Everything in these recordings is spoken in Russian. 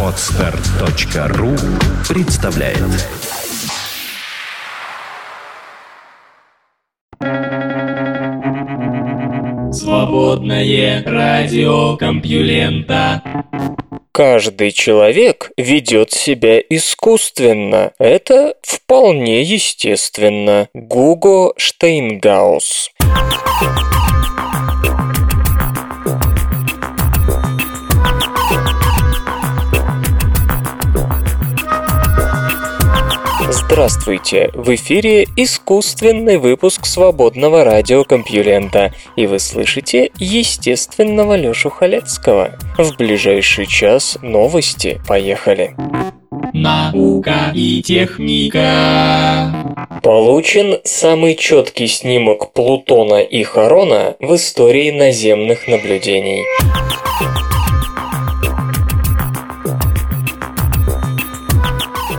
Отстар.ру представляет Свободное радио Компьюлента Каждый человек ведет себя искусственно. Это вполне естественно. Гуго Штейнгаус. Здравствуйте! В эфире искусственный выпуск свободного радиокомпьюлента, и вы слышите естественного Лёшу Халецкого. В ближайший час новости. Поехали! Наука и техника. Получен самый четкий снимок Плутона и Харона в истории наземных наблюдений.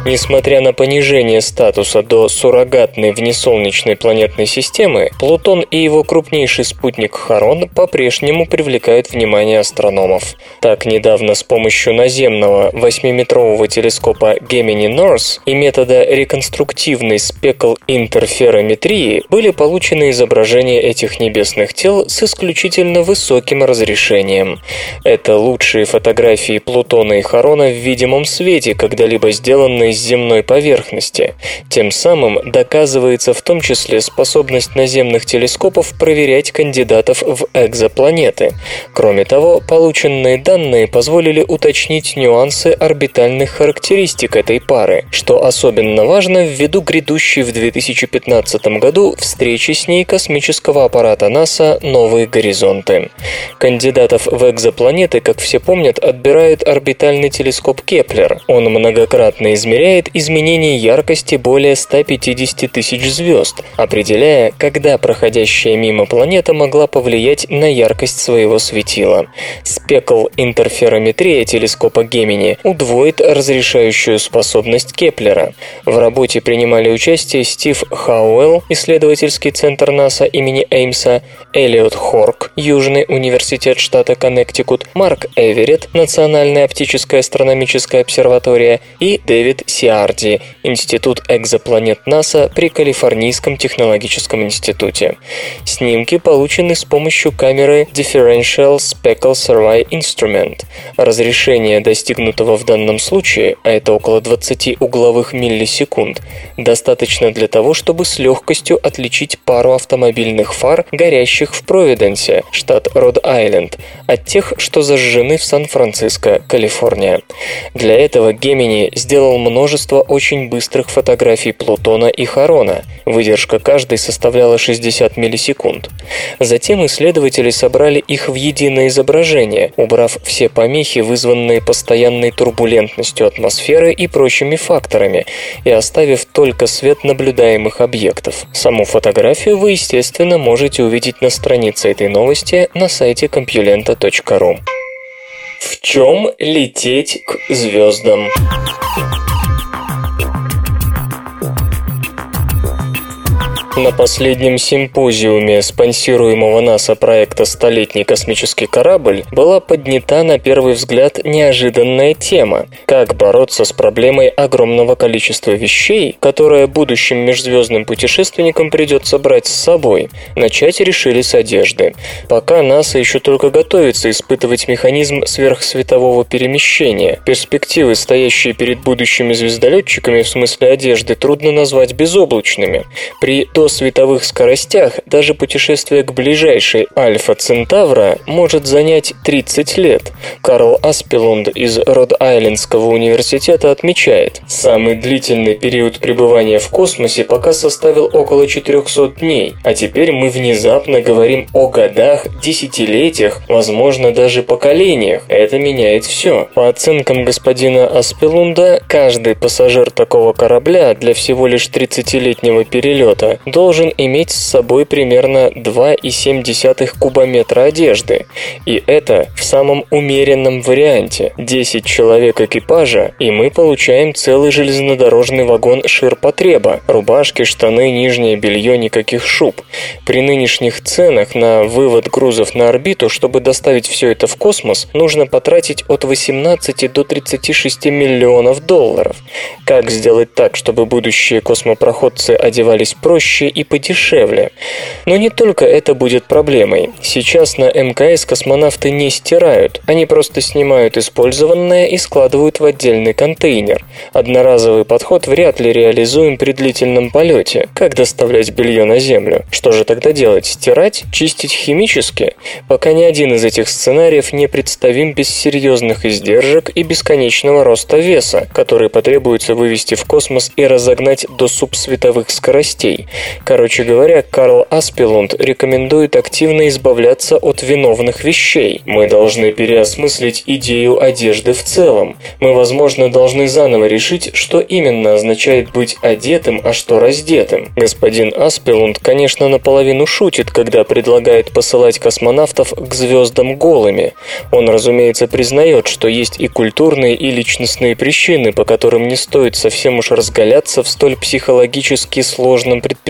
Несмотря на понижение статуса до суррогатной внесолнечной планетной системы, Плутон и его крупнейший спутник Харон по-прежнему привлекают внимание астрономов. Так, недавно с помощью наземного 8-метрового телескопа Gemini North и метода реконструктивной спекл-интерферометрии были получены изображения этих небесных тел с исключительно высоким разрешением. Это лучшие фотографии Плутона и Харона в видимом свете, когда-либо сделанные с земной поверхности. Тем самым доказывается в том числе способность наземных телескопов проверять кандидатов в экзопланеты. Кроме того, полученные данные позволили уточнить нюансы орбитальных характеристик этой пары, что особенно важно ввиду грядущей в 2015 году встречи с ней космического аппарата НАСА «Новые горизонты». Кандидатов в экзопланеты, как все помнят, отбирает орбитальный телескоп Кеплер. Он многократно измеряет измеряет изменение яркости более 150 тысяч звезд, определяя, когда проходящая мимо планета могла повлиять на яркость своего светила. Спекл-интерферометрия телескопа Гемини удвоит разрешающую способность Кеплера. В работе принимали участие Стив Хауэлл, исследовательский центр НАСА имени Эймса, Элliot Хорк, Южный университет штата Коннектикут, Марк Эверетт, Национальная оптическая астрономическая обсерватория и Дэвид CRG Институт экзопланет НАСА при Калифорнийском технологическом институте. Снимки получены с помощью камеры Differential Speckle Survey Instrument. Разрешение, достигнутого в данном случае, а это около 20 угловых миллисекунд, достаточно для того, чтобы с легкостью отличить пару автомобильных фар, горящих в Провиденсе, штат Род-Айленд, от тех, что зажжены в Сан-Франциско, Калифорния. Для этого Гемини сделал множество очень быстрых фотографий Плутона и Харона. Выдержка каждой составляла 60 миллисекунд. Затем исследователи собрали их в единое изображение, убрав все помехи, вызванные постоянной турбулентностью атмосферы и прочими факторами, и оставив только свет наблюдаемых объектов. Саму фотографию вы, естественно, можете увидеть на странице этой новости на сайте compulenta.ru. В чем лететь к звездам? На последнем симпозиуме спонсируемого НАСА проекта «Столетний космический корабль» была поднята на первый взгляд неожиданная тема – как бороться с проблемой огромного количества вещей, которые будущим межзвездным путешественникам придется брать с собой. Начать решили с одежды. Пока НАСА еще только готовится испытывать механизм сверхсветового перемещения. Перспективы, стоящие перед будущими звездолетчиками в смысле одежды, трудно назвать безоблачными. При световых скоростях даже путешествие к ближайшей Альфа Центавра может занять 30 лет. Карл Аспелунд из Род-Айлендского университета отмечает, самый длительный период пребывания в космосе пока составил около 400 дней, а теперь мы внезапно говорим о годах, десятилетиях, возможно даже поколениях. Это меняет все. По оценкам господина Аспелунда, каждый пассажир такого корабля для всего лишь 30-летнего перелета должен иметь с собой примерно 2,7 кубометра одежды. И это в самом умеренном варианте. 10 человек экипажа, и мы получаем целый железнодорожный вагон ширпотреба. Рубашки, штаны, нижнее белье, никаких шуб. При нынешних ценах на вывод грузов на орбиту, чтобы доставить все это в космос, нужно потратить от 18 до 36 миллионов долларов. Как сделать так, чтобы будущие космопроходцы одевались проще и подешевле? Но не только это будет проблемой. Сейчас на МКС космонавты не стирают, они просто снимают использованное и складывают в отдельный контейнер. Одноразовый подход вряд ли реализуем при длительном полете. Как доставлять белье на Землю? Что же тогда делать? Стирать? Чистить химически? Пока ни один из этих сценариев не представим без серьезных издержек и бесконечного роста веса, который потребуется вывести в космос и разогнать до субсветовых скоростей. Короче говоря, Карл Аспелунд рекомендует активно избавляться от виновных вещей. Мы должны переосмыслить идею одежды в целом. Мы, возможно, должны заново решить, что именно означает быть одетым, а что раздетым. Господин Аспелунд, конечно, наполовину шутит, когда предлагает посылать космонавтов к звездам голыми. Он, разумеется, признает, что есть и культурные, и личностные причины, по которым не стоит совсем уж разгаляться в столь психологически сложном предприятии,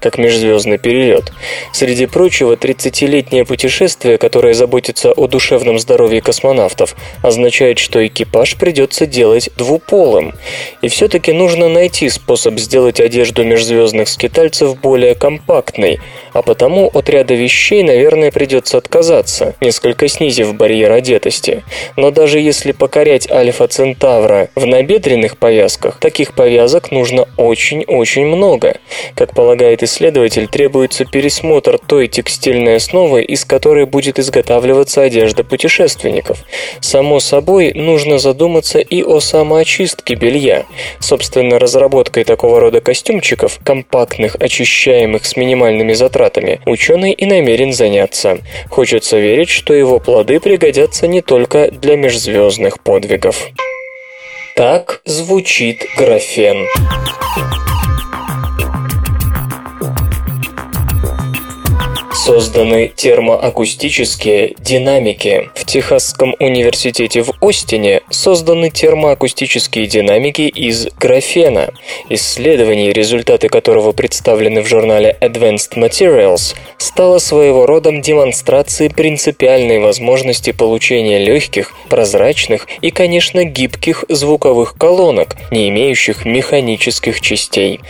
как межзвездный перелет. Среди прочего, 30-летнее путешествие, которое заботится о душевном здоровье космонавтов, означает, что экипаж придется делать двуполым. И все-таки нужно найти способ сделать одежду межзвездных скитальцев более компактной, а потому от ряда вещей, наверное, придется отказаться, несколько снизив барьер одетости. Но даже если покорять Альфа Центавра в набедренных повязках, таких повязок нужно очень-очень много. Как полагает исследователь, требуется пересмотр той текстильной основы, из которой будет изготавливаться одежда путешественников. Само собой, нужно задуматься и о самоочистке белья. Собственно, разработкой такого рода костюмчиков, компактных, очищаемых с минимальными затратами, ученый и намерен заняться. Хочется верить, что его плоды пригодятся не только для межзвездных подвигов. Так звучит графен. Созданы термоакустические динамики. В Техасском университете в Остине созданы термоакустические динамики из графена. Исследование, результаты которого представлены в журнале Advanced Materials, стало своего рода демонстрацией принципиальной возможности получения легких, прозрачных и, конечно, гибких звуковых колонок, не имеющих механических частей.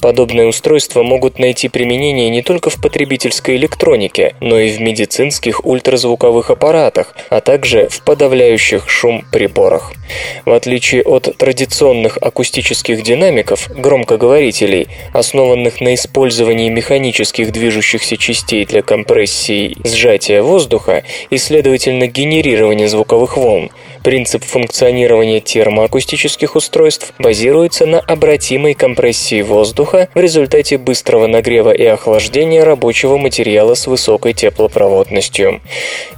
Подобные устройства могут найти применение не только в потребительской электронике, электронике, но и в медицинских ультразвуковых аппаратах, а также в подавляющих шум приборах. В отличие от традиционных акустических динамиков, громкоговорителей, основанных на использовании механических движущихся частей для компрессии сжатия воздуха и, следовательно, генерирования звуковых волн, Принцип функционирования термоакустических устройств базируется на обратимой компрессии воздуха в результате быстрого нагрева и охлаждения рабочего материала с высокой теплопроводностью.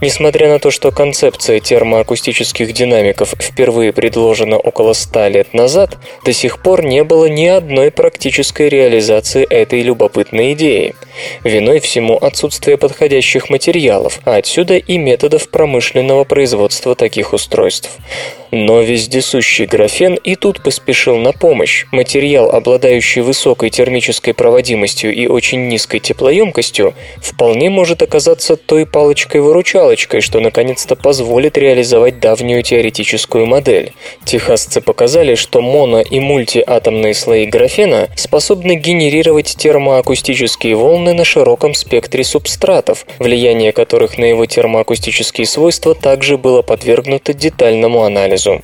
Несмотря на то, что концепция термоакустических динамиков впервые предложена около 100 лет назад, до сих пор не было ни одной практической реализации этой любопытной идеи. Виной всему отсутствие подходящих материалов, а отсюда и методов промышленного производства таких устройств устройств. Но вездесущий графен и тут поспешил на помощь. Материал, обладающий высокой термической проводимостью и очень низкой теплоемкостью, вполне может оказаться той палочкой-выручалочкой, что наконец-то позволит реализовать давнюю теоретическую модель. Техасцы показали, что моно- и мультиатомные слои графена способны генерировать термоакустические волны на широком спектре субстратов, влияние которых на его термоакустические свойства также было подвергнуто детальному анализу анализу.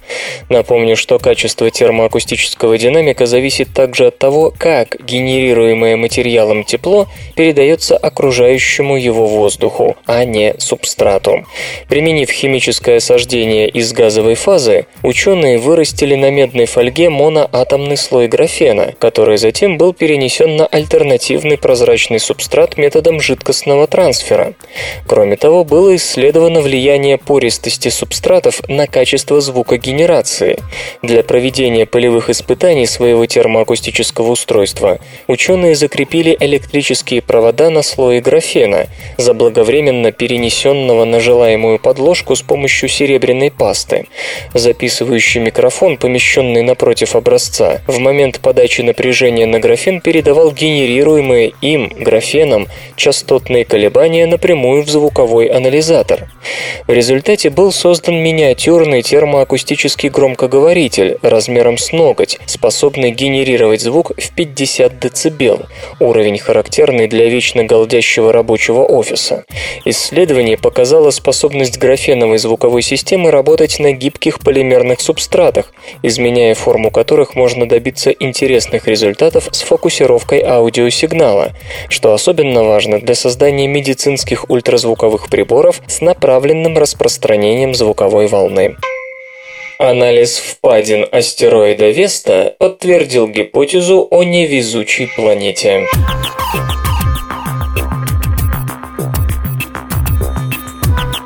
Напомню, что качество термоакустического динамика зависит также от того, как генерируемое материалом тепло передается окружающему его воздуху, а не субстрату. Применив химическое осаждение из газовой фазы, ученые вырастили на медной фольге моноатомный слой графена, который затем был перенесен на альтернативный прозрачный субстрат методом жидкостного трансфера. Кроме того, было исследовано влияние пористости субстратов на качество звука звукогенерации. Для проведения полевых испытаний своего термоакустического устройства ученые закрепили электрические провода на слое графена, заблаговременно перенесенного на желаемую подложку с помощью серебряной пасты. Записывающий микрофон, помещенный напротив образца, в момент подачи напряжения на графен передавал генерируемые им, графеном, частотные колебания напрямую в звуковой анализатор. В результате был создан миниатюрный термоакустический громкоговоритель размером с ноготь, способный генерировать звук в 50 дБ, уровень характерный для вечно голдящего рабочего офиса. Исследование показало способность графеновой звуковой системы работать на гибких полимерных субстратах, изменяя форму которых можно добиться интересных результатов с фокусировкой аудиосигнала, что особенно важно для создания медицинских ультразвуковых приборов с направленным распространением звуковой волны. Анализ впадин астероида Веста подтвердил гипотезу о невезучей планете.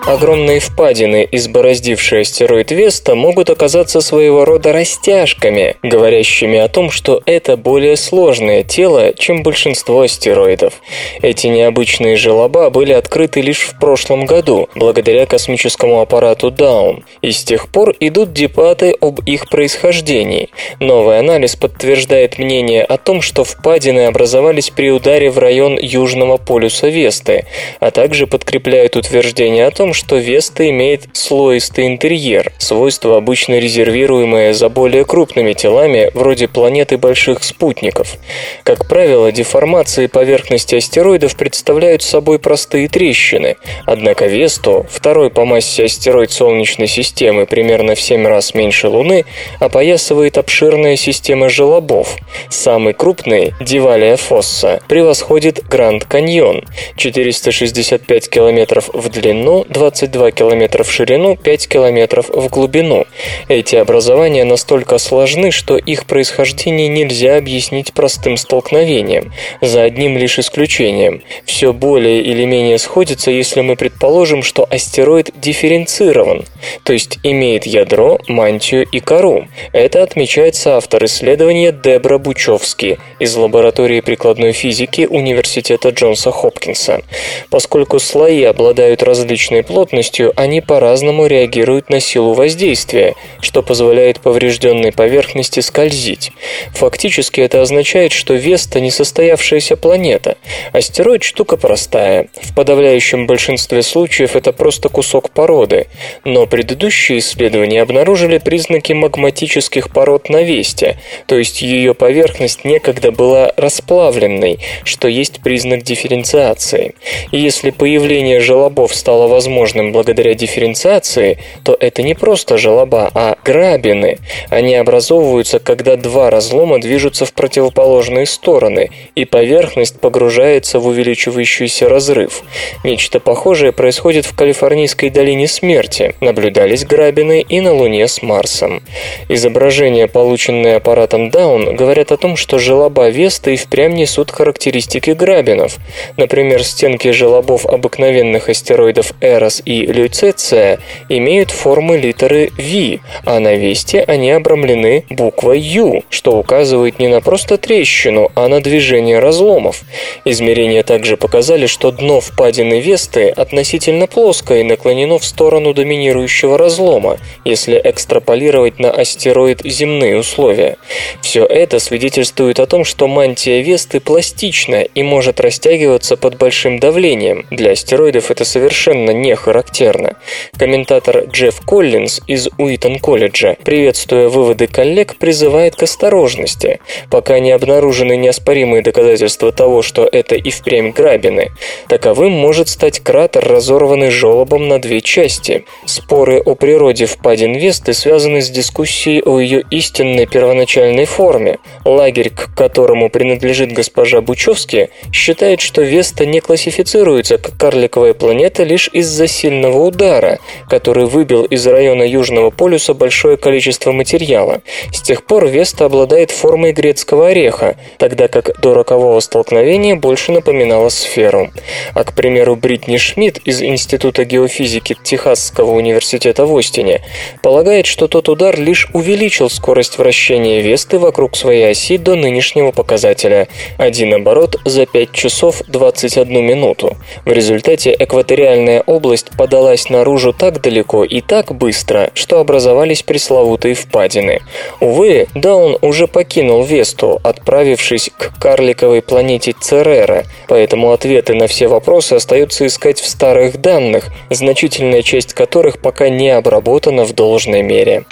Огромные впадины, избороздившие астероид Веста, могут оказаться своего рода растяжками, говорящими о том, что это более сложное тело, чем большинство астероидов. Эти необычные желоба были открыты лишь в прошлом году, благодаря космическому аппарату Даун, и с тех пор идут дебаты об их происхождении. Новый анализ подтверждает мнение о том, что впадины образовались при ударе в район южного полюса Весты, а также подкрепляют утверждение о том, что Веста имеет слоистый интерьер, свойство обычно резервируемое за более крупными телами, вроде планеты больших спутников. Как правило, деформации поверхности астероидов представляют собой простые трещины, однако Весту, второй по массе астероид Солнечной системы примерно в 7 раз меньше Луны, опоясывает обширная система желобов. Самый крупный, Дивалия Фосса, превосходит Гранд Каньон – 465 километров в длину, 22 км в ширину, 5 км в глубину. Эти образования настолько сложны, что их происхождение нельзя объяснить простым столкновением, за одним лишь исключением. Все более или менее сходится, если мы предположим, что астероид дифференцирован, то есть имеет ядро, мантию и кору. Это отмечает соавтор исследования Дебра Бучевски из лаборатории прикладной физики Университета Джонса Хопкинса. Поскольку слои обладают различной плотностью, они по-разному реагируют на силу воздействия, что позволяет поврежденной поверхности скользить. Фактически это означает, что Веста не состоявшаяся планета. Астероид – штука простая. В подавляющем большинстве случаев это просто кусок породы. Но предыдущие исследования обнаружили признаки магматических пород на Весте, то есть ее поверхность некогда была расплавленной, что есть признак дифференциации. И если появление желобов стало возможным возможным благодаря дифференциации, то это не просто желоба, а грабины. Они образовываются, когда два разлома движутся в противоположные стороны, и поверхность погружается в увеличивающийся разрыв. Нечто похожее происходит в Калифорнийской долине смерти. Наблюдались грабины и на Луне с Марсом. Изображения, полученные аппаратом Даун, говорят о том, что желоба Веста и впрямь несут характеристики грабинов. Например, стенки желобов обыкновенных астероидов Эра Эрос и Люцеция имеют формы литеры V, а на Весте они обрамлены буквой U, что указывает не на просто трещину, а на движение разломов. Измерения также показали, что дно впадины Весты относительно плоское и наклонено в сторону доминирующего разлома, если экстраполировать на астероид земные условия. Все это свидетельствует о том, что мантия Весты пластична и может растягиваться под большим давлением. Для астероидов это совершенно не характерно. Комментатор Джефф Коллинз из Уитон колледжа, приветствуя выводы коллег, призывает к осторожности, пока не обнаружены неоспоримые доказательства того, что это и впрямь грабины. Таковым может стать кратер, разорванный желобом на две части. Споры о природе впадин Весты связаны с дискуссией о ее истинной первоначальной форме. Лагерь, к которому принадлежит госпожа Бучевски, считает, что Веста не классифицируется как карликовая планета лишь из-за из-за сильного удара, который выбил из района Южного полюса большое количество материала. С тех пор Веста обладает формой грецкого ореха, тогда как до рокового столкновения больше напоминала сферу. А, к примеру, Бритни Шмидт из Института геофизики Техасского университета в Остине полагает, что тот удар лишь увеличил скорость вращения Весты вокруг своей оси до нынешнего показателя – один оборот за 5 часов 21 минуту. В результате экваториальная область подалась наружу так далеко и так быстро, что образовались пресловутые впадины. Увы, Даун уже покинул Весту, отправившись к карликовой планете Церера, поэтому ответы на все вопросы остаются искать в старых данных, значительная часть которых пока не обработана в должной мере.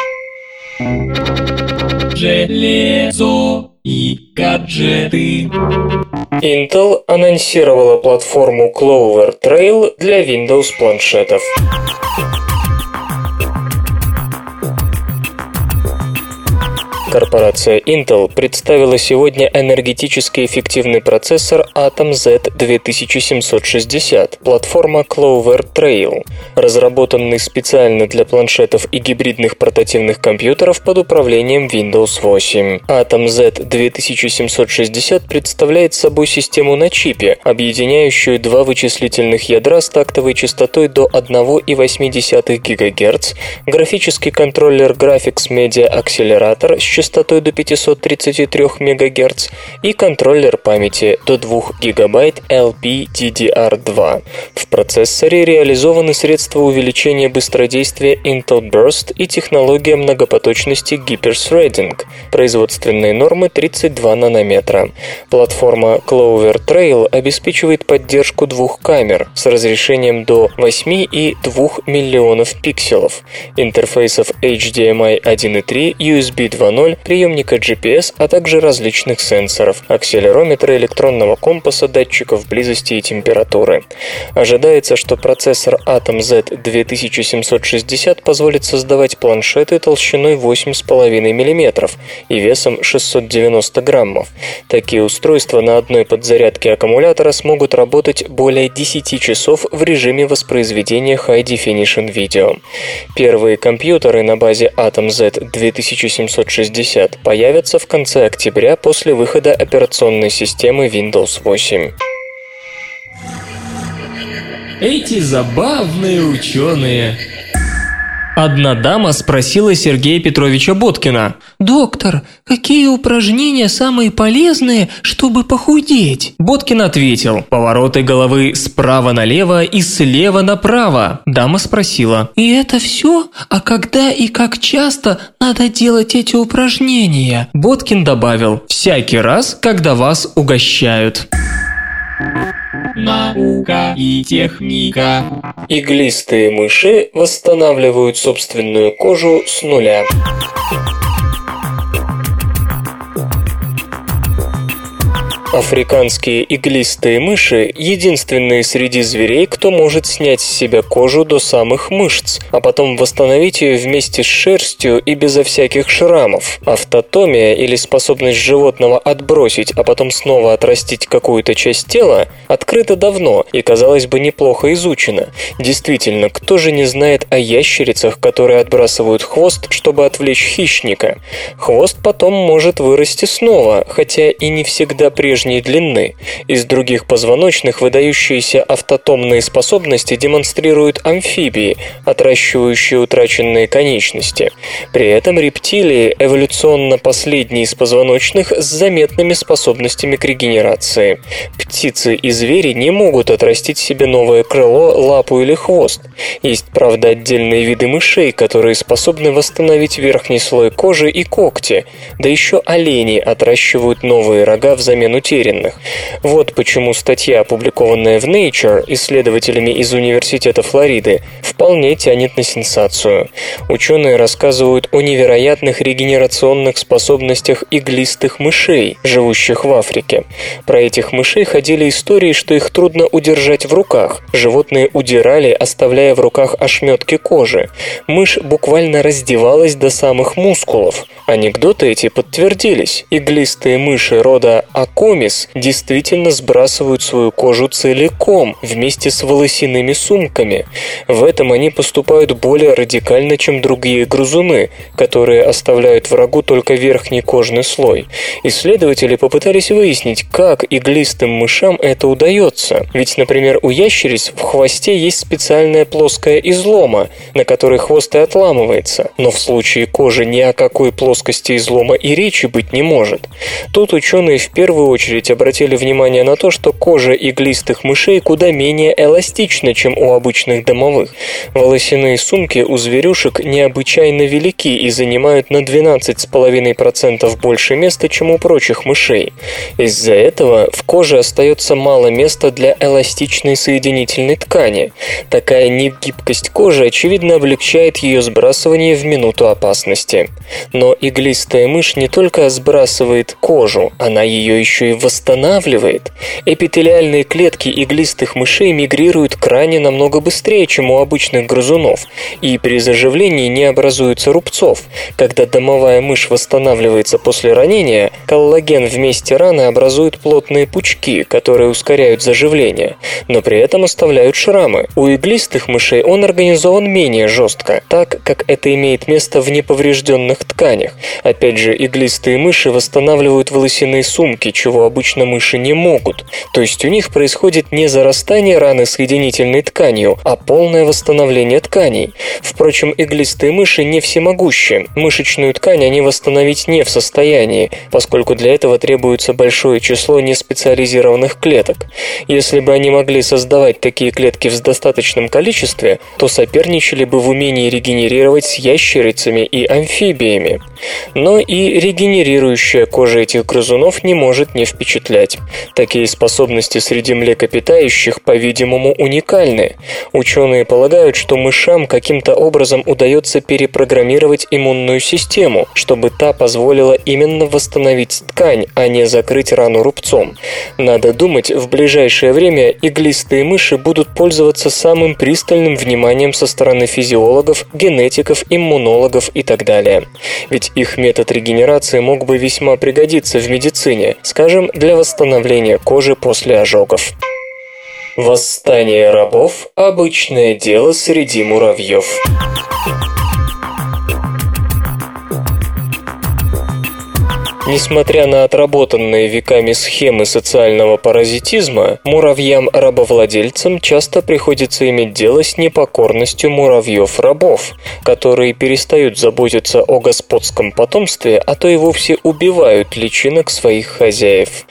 Железо и гаджеты. Intel анонсировала платформу Clover Trail для Windows планшетов. Корпорация Intel представила сегодня энергетически эффективный процессор Atom Z 2760, платформа Clover Trail, разработанный специально для планшетов и гибридных портативных компьютеров под управлением Windows 8. Atom Z 2760 представляет собой систему на чипе, объединяющую два вычислительных ядра с тактовой частотой до 1,8 ГГц, графический контроллер Graphics Media Accelerator с частотой до 533 МГц и контроллер памяти до 2 ГБ LPDDR2. В процессоре реализованы средства увеличения быстродействия Intel Burst и технология многопоточности Hyper-Threading, производственные нормы 32 нанометра. Платформа Clover Trail обеспечивает поддержку двух камер с разрешением до 8 и 2 миллионов пикселов, интерфейсов HDMI 1.3, USB 2.0 контроль приемника GPS, а также различных сенсоров, акселерометра электронного компаса, датчиков близости и температуры. Ожидается, что процессор Atom Z2760 позволит создавать планшеты толщиной 8,5 мм и весом 690 граммов. Такие устройства на одной подзарядке аккумулятора смогут работать более 10 часов в режиме воспроизведения High Definition Video. Первые компьютеры на базе Atom Z2760 появятся в конце октября после выхода операционной системы Windows 8. Эти забавные ученые Одна дама спросила Сергея Петровича Боткина. «Доктор, какие упражнения самые полезные, чтобы похудеть?» Боткин ответил. «Повороты головы справа налево и слева направо». Дама спросила. «И это все? А когда и как часто надо делать эти упражнения?» Боткин добавил. «Всякий раз, когда вас угощают». Наука и техника. Иглистые мыши восстанавливают собственную кожу с нуля. Африканские иглистые мыши – единственные среди зверей, кто может снять с себя кожу до самых мышц, а потом восстановить ее вместе с шерстью и безо всяких шрамов. Автотомия или способность животного отбросить, а потом снова отрастить какую-то часть тела открыта давно и, казалось бы, неплохо изучена. Действительно, кто же не знает о ящерицах, которые отбрасывают хвост, чтобы отвлечь хищника? Хвост потом может вырасти снова, хотя и не всегда прежде прежней длины. Из других позвоночных выдающиеся автотомные способности демонстрируют амфибии, отращивающие утраченные конечности. При этом рептилии эволюционно последние из позвоночных с заметными способностями к регенерации. Птицы и звери не могут отрастить себе новое крыло, лапу или хвост. Есть, правда, отдельные виды мышей, которые способны восстановить верхний слой кожи и когти, да еще олени отращивают новые рога взамен утерянных утерянных. Вот почему статья, опубликованная в Nature исследователями из Университета Флориды, вполне тянет на сенсацию. Ученые рассказывают о невероятных регенерационных способностях иглистых мышей, живущих в Африке. Про этих мышей ходили истории, что их трудно удержать в руках. Животные удирали, оставляя в руках ошметки кожи. Мышь буквально раздевалась до самых мускулов. Анекдоты эти подтвердились. Иглистые мыши рода Акоми Хемис действительно сбрасывают свою кожу целиком, вместе с волосяными сумками. В этом они поступают более радикально, чем другие грызуны, которые оставляют врагу только верхний кожный слой. Исследователи попытались выяснить, как иглистым мышам это удается. Ведь, например, у ящериц в хвосте есть специальная плоская излома, на которой хвост и отламывается. Но в случае кожи ни о какой плоскости излома и речи быть не может. Тут ученые в первую очередь обратили внимание на то, что кожа иглистых мышей куда менее эластична, чем у обычных домовых. Волосяные сумки у зверюшек необычайно велики и занимают на 12,5% больше места, чем у прочих мышей. Из-за этого в коже остается мало места для эластичной соединительной ткани. Такая негибкость кожи, очевидно, облегчает ее сбрасывание в минуту опасности. Но иглистая мышь не только сбрасывает кожу, она ее еще и восстанавливает. Эпителиальные клетки иглистых мышей мигрируют к ране намного быстрее, чем у обычных грызунов, и при заживлении не образуется рубцов. Когда домовая мышь восстанавливается после ранения, коллаген в месте раны образует плотные пучки, которые ускоряют заживление, но при этом оставляют шрамы. У иглистых мышей он организован менее жестко, так как это имеет место в неповрежденных тканях. Опять же, иглистые мыши восстанавливают волосяные сумки, чего обычно мыши не могут. То есть у них происходит не зарастание раны соединительной тканью, а полное восстановление тканей. Впрочем, иглистые мыши не всемогущие. Мышечную ткань они восстановить не в состоянии, поскольку для этого требуется большое число неспециализированных клеток. Если бы они могли создавать такие клетки в достаточном количестве, то соперничали бы в умении регенерировать с ящерицами и амфибиями. Но и регенерирующая кожа этих грызунов не может не впечатлять. Такие способности среди млекопитающих, по-видимому, уникальны. Ученые полагают, что мышам каким-то образом удается перепрограммировать иммунную систему, чтобы та позволила именно восстановить ткань, а не закрыть рану рубцом. Надо думать, в ближайшее время иглистые мыши будут пользоваться самым пристальным вниманием со стороны физиологов, генетиков, иммунологов и так далее. Ведь их метод регенерации мог бы весьма пригодиться в медицине, скажем, для восстановления кожи после ожогов. Восстание рабов – обычное дело среди муравьев. Несмотря на отработанные веками схемы социального паразитизма, муравьям-рабовладельцам часто приходится иметь дело с непокорностью муравьев-рабов, которые перестают заботиться о господском потомстве, а то и вовсе убивают личинок своих хозяев.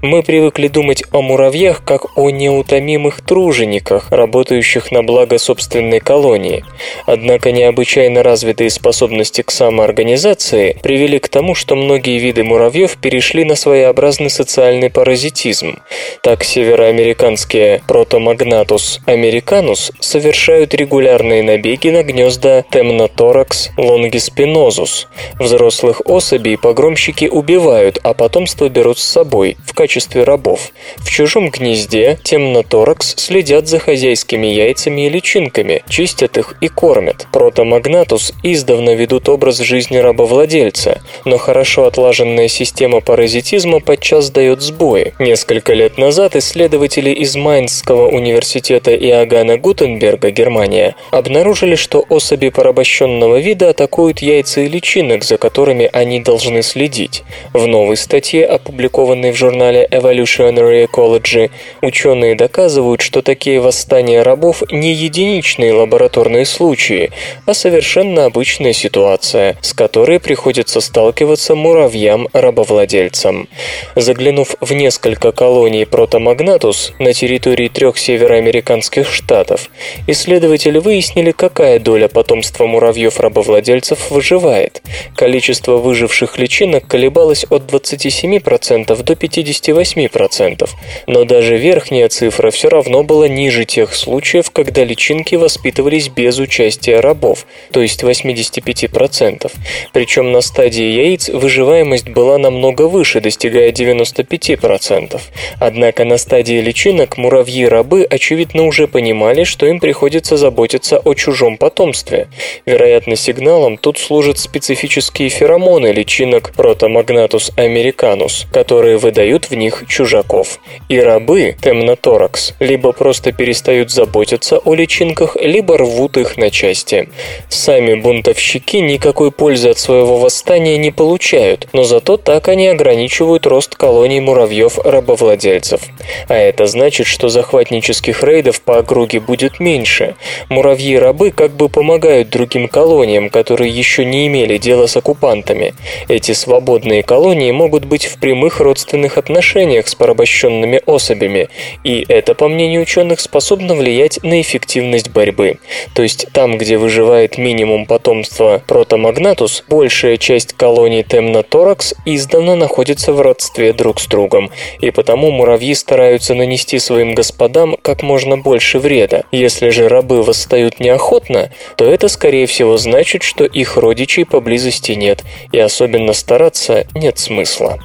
Мы привыкли думать о муравьях как о неутомимых тружениках, работающих на благо собственной колонии. Однако необычайно развитые способности к самоорганизации привели к тому, что многие виды виды муравьев перешли на своеобразный социальный паразитизм. Так североамериканские Protomagnatus americanus совершают регулярные набеги на гнезда Temnotorax longispinosus. Взрослых особей погромщики убивают, а потомство берут с собой в качестве рабов. В чужом гнезде Temnotorax следят за хозяйскими яйцами и личинками, чистят их и кормят. Protomagnatus издавна ведут образ жизни рабовладельца, но хорошо отлажен Отлаженная система паразитизма подчас дает сбои. Несколько лет назад исследователи из Майнского университета Иоганна Гутенберга, Германия, обнаружили, что особи порабощенного вида атакуют яйца и личинок, за которыми они должны следить. В новой статье, опубликованной в журнале Evolutionary Ecology, ученые доказывают, что такие восстания рабов не единичные лабораторные случаи, а совершенно обычная ситуация, с которой приходится сталкиваться муравьям муравьям-рабовладельцам. Заглянув в несколько колоний протомагнатус на территории трех североамериканских штатов, исследователи выяснили, какая доля потомства муравьев-рабовладельцев выживает. Количество выживших личинок колебалось от 27% до 58%, но даже верхняя цифра все равно была ниже тех случаев, когда личинки воспитывались без участия рабов, то есть 85%. Причем на стадии яиц выживаемость способность была намного выше, достигая 95%. Однако на стадии личинок муравьи-рабы, очевидно, уже понимали, что им приходится заботиться о чужом потомстве. Вероятно, сигналом тут служат специфические феромоны личинок Protomagnatus americanus, которые выдают в них чужаков. И рабы, темноторакс, либо просто перестают заботиться о личинках, либо рвут их на части. Сами бунтовщики никакой пользы от своего восстания не получают, но зато так они ограничивают рост колоний муравьев-рабовладельцев. А это значит, что захватнических рейдов по округе будет меньше. Муравьи-рабы как бы помогают другим колониям, которые еще не имели дела с оккупантами. Эти свободные колонии могут быть в прямых родственных отношениях с порабощенными особями, и это, по мнению ученых, способно влиять на эффективность борьбы. То есть там, где выживает минимум потомства протомагнатус, большая часть колоний темноторакс издавна находится в родстве друг с другом, и потому муравьи стараются нанести своим господам как можно больше вреда. Если же рабы восстают неохотно, то это скорее всего значит, что их родичей поблизости нет, и особенно стараться нет смысла.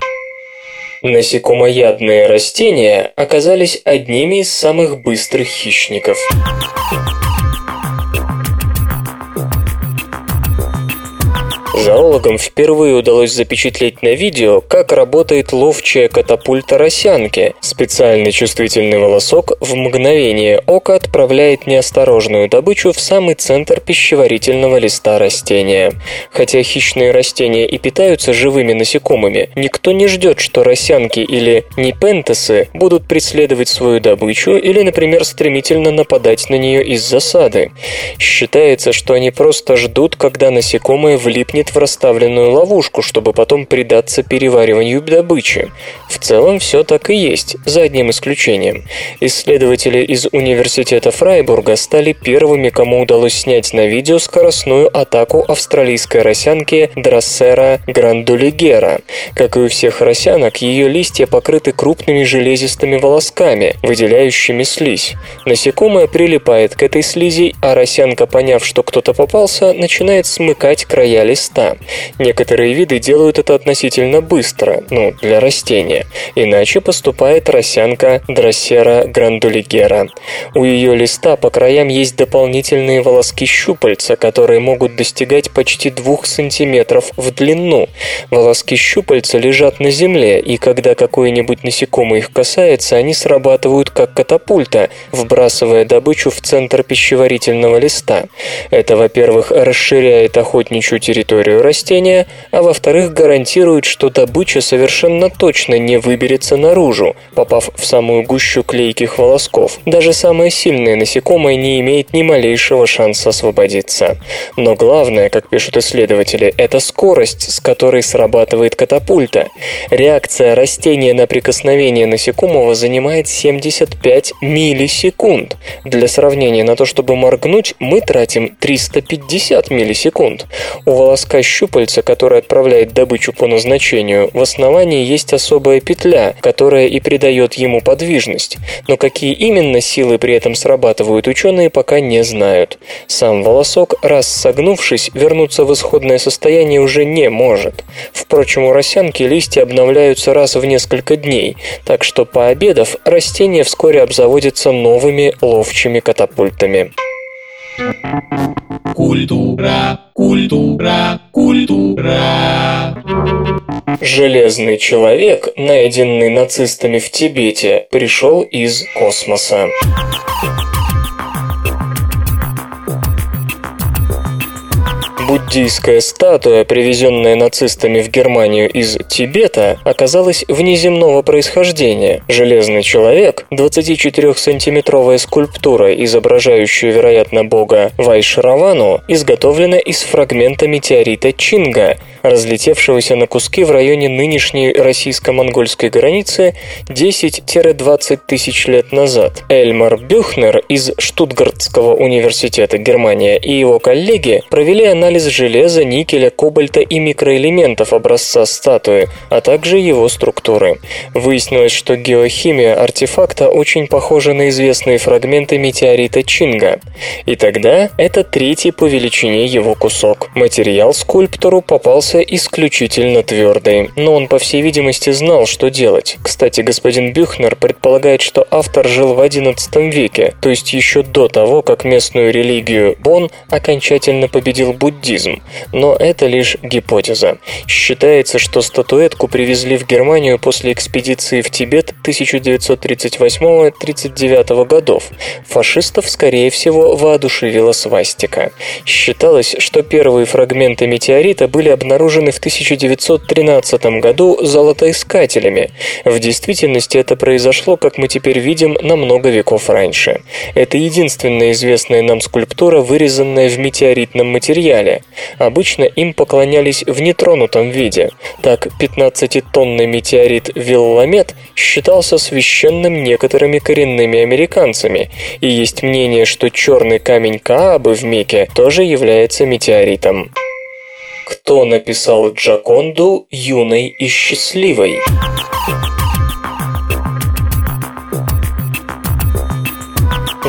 Насекомоядные растения оказались одними из самых быстрых хищников. Зоологам впервые удалось запечатлеть на видео, как работает ловчая катапульта росянки. Специальный чувствительный волосок в мгновение ока отправляет неосторожную добычу в самый центр пищеварительного листа растения. Хотя хищные растения и питаются живыми насекомыми, никто не ждет, что росянки или непентесы будут преследовать свою добычу или, например, стремительно нападать на нее из засады. Считается, что они просто ждут, когда насекомое влипнет в расставленную ловушку, чтобы потом предаться перевариванию добычи. В целом все так и есть, за одним исключением. Исследователи из Университета Фрайбурга стали первыми, кому удалось снять на видео скоростную атаку австралийской росянки Драссера грандулигера. Как и у всех росянок, ее листья покрыты крупными железистыми волосками, выделяющими слизь. Насекомое прилипает к этой слизи, а росянка, поняв, что кто-то попался, начинает смыкать края листа листа. Некоторые виды делают это относительно быстро, ну, для растения. Иначе поступает росянка Дроссера грандулигера. У ее листа по краям есть дополнительные волоски щупальца, которые могут достигать почти 2 сантиметров в длину. Волоски щупальца лежат на земле, и когда какое-нибудь насекомое их касается, они срабатывают как катапульта, вбрасывая добычу в центр пищеварительного листа. Это, во-первых, расширяет охотничью территорию территорию растения, а во-вторых, гарантирует, что добыча совершенно точно не выберется наружу, попав в самую гущу клейких волосков. Даже самое сильное насекомое не имеет ни малейшего шанса освободиться. Но главное, как пишут исследователи, это скорость, с которой срабатывает катапульта. Реакция растения на прикосновение насекомого занимает 75 миллисекунд. Для сравнения, на то, чтобы моргнуть, мы тратим 350 миллисекунд. У волоска щупальца, которое отправляет добычу по назначению, в основании есть особая петля, которая и придает ему подвижность. Но какие именно силы при этом срабатывают ученые, пока не знают. Сам волосок, раз согнувшись, вернуться в исходное состояние уже не может. Впрочем, у росянки листья обновляются раз в несколько дней, так что пообедав, растение вскоре обзаводится новыми ловчими катапультами. Культура, культура, культура. Железный человек, найденный нацистами в Тибете, пришел из космоса. Буддийская статуя, привезенная нацистами в Германию из Тибета, оказалась внеземного происхождения. Железный человек, 24-сантиметровая скульптура, изображающая, вероятно, бога Вайшравану, изготовлена из фрагмента метеорита Чинга, разлетевшегося на куски в районе нынешней российско-монгольской границы 10-20 тысяч лет назад. Эльмар Бюхнер из Штутгартского университета Германия и его коллеги провели анализ железа, никеля, кобальта и микроэлементов образца статуи, а также его структуры. Выяснилось, что геохимия артефакта очень похожа на известные фрагменты метеорита Чинга. И тогда это третий по величине его кусок. Материал скульптору попался исключительно твердый, но он, по всей видимости, знал, что делать. Кстати, господин Бюхнер предполагает, что автор жил в XI веке, то есть еще до того, как местную религию Бон окончательно победил буддизм. Но это лишь гипотеза. Считается, что статуэтку привезли в Германию после экспедиции в Тибет 1938-39 годов. Фашистов, скорее всего, воодушевила свастика. Считалось, что первые фрагменты метеорита были обнаружены в 1913 году золотоискателями. В действительности это произошло, как мы теперь видим, на много веков раньше. Это единственная известная нам скульптура, вырезанная в метеоритном материале. Обычно им поклонялись в нетронутом виде. Так, 15-тонный метеорит Вилламет считался священным некоторыми коренными американцами, и есть мнение, что черный камень Каабы в Мекке тоже является метеоритом. Кто написал Джаконду юной и счастливой?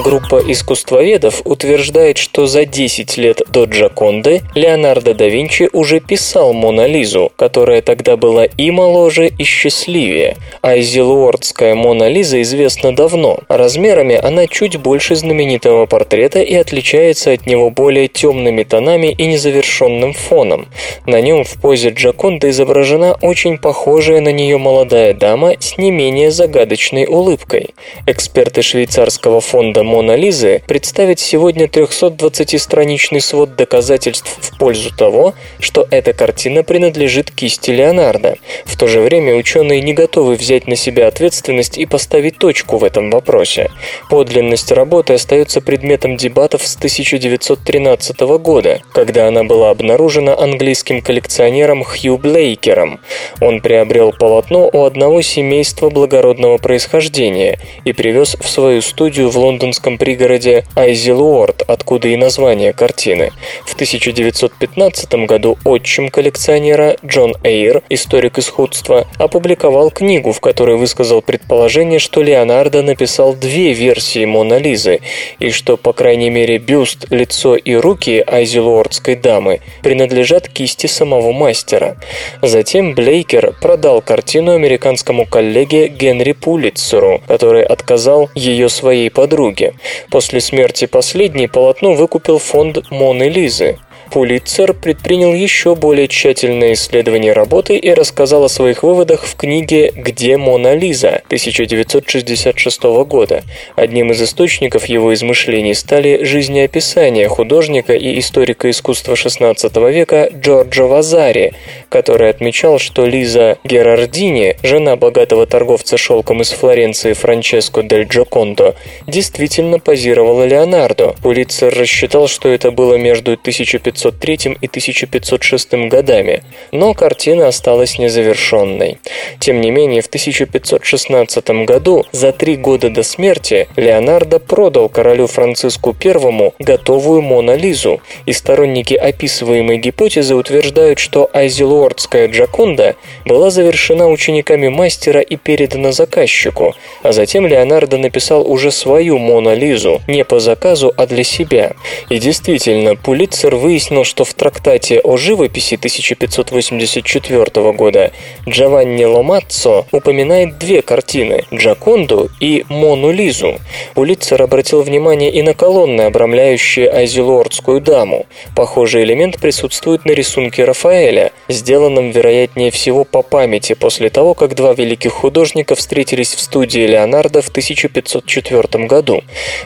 Группа искусствоведов утверждает, что за 10 лет до Джаконды Леонардо да Винчи уже писал Мона Лизу, которая тогда была и моложе, и счастливее. А Изилуордская Мона Лиза известна давно. Размерами она чуть больше знаменитого портрета и отличается от него более темными тонами и незавершенным фоном. На нем в позе Джаконды изображена очень похожая на нее молодая дама с не менее загадочной улыбкой. Эксперты швейцарского фонда Мона Лизы представить сегодня 320-страничный свод доказательств в пользу того, что эта картина принадлежит кисти Леонардо. В то же время ученые не готовы взять на себя ответственность и поставить точку в этом вопросе. Подлинность работы остается предметом дебатов с 1913 года, когда она была обнаружена английским коллекционером Хью Блейкером. Он приобрел полотно у одного семейства благородного происхождения и привез в свою студию в Лондон лондонском пригороде Айзелуорд, откуда и название картины. В 1915 году отчим коллекционера Джон Эйр, историк искусства, опубликовал книгу, в которой высказал предположение, что Леонардо написал две версии Мона Лизы, и что, по крайней мере, бюст, лицо и руки Айзелуордской дамы принадлежат кисти самого мастера. Затем Блейкер продал картину американскому коллеге Генри Пулитцеру, который отказал ее своей подруге. После смерти последней полотно выкупил фонд Моны Лизы. Пулитцер предпринял еще более тщательное исследование работы и рассказал о своих выводах в книге «Где Мона Лиза» 1966 года. Одним из источников его измышлений стали жизнеописания художника и историка искусства XVI века Джорджо Вазари, который отмечал, что Лиза Герардини, жена богатого торговца шелком из Флоренции Франческо дель Джоконто, действительно позировала Леонардо. Пулитцер рассчитал, что это было между 1500 1503 и 1506 годами, но картина осталась незавершенной. Тем не менее, в 1516 году, за три года до смерти, Леонардо продал королю Франциску I готовую Мона Лизу, и сторонники описываемой гипотезы утверждают, что Айзелуордская Джаконда была завершена учениками мастера и передана заказчику, а затем Леонардо написал уже свою Мона Лизу, не по заказу, а для себя. И действительно, Пулитцер выяснил, выяснил, что в трактате о живописи 1584 года Джованни Ломаццо упоминает две картины – Джаконду и Мону Лизу. Улицер обратил внимание и на колонны, обрамляющие Айзелуордскую даму. Похожий элемент присутствует на рисунке Рафаэля, сделанном, вероятнее всего, по памяти после того, как два великих художника встретились в студии Леонардо в 1504 году.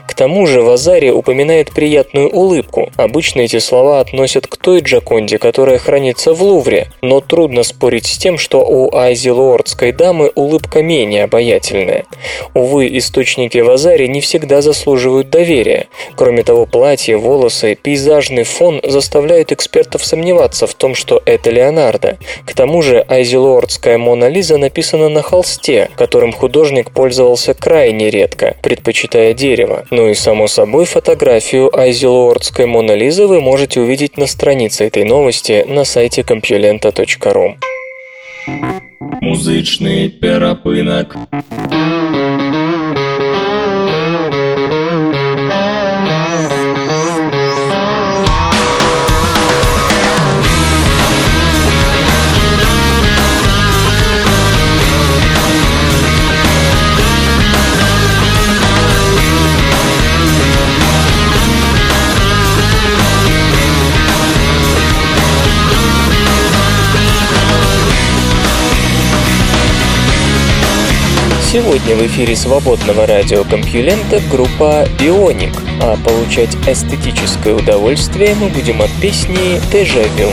К тому же Вазари упоминает приятную улыбку. Обычно эти слова относят к той Джаконде, которая хранится в Лувре, но трудно спорить с тем, что у Айзелуордской дамы улыбка менее обаятельная. Увы, источники в Азаре не всегда заслуживают доверия. Кроме того, платье, волосы, пейзажный фон заставляют экспертов сомневаться в том, что это Леонардо. К тому же Айзелуордская Мона Лиза написана на холсте, которым художник пользовался крайне редко, предпочитая дерево. Ну и само собой фотографию Айзелуордской Мона Лизы вы можете увидеть увидеть на странице этой новости на сайте compulenta.ru. Музычный перапынак. Сегодня в эфире свободного радиокомпьюлента группа Бионик, а получать эстетическое удовольствие мы будем от песни «Дежавю».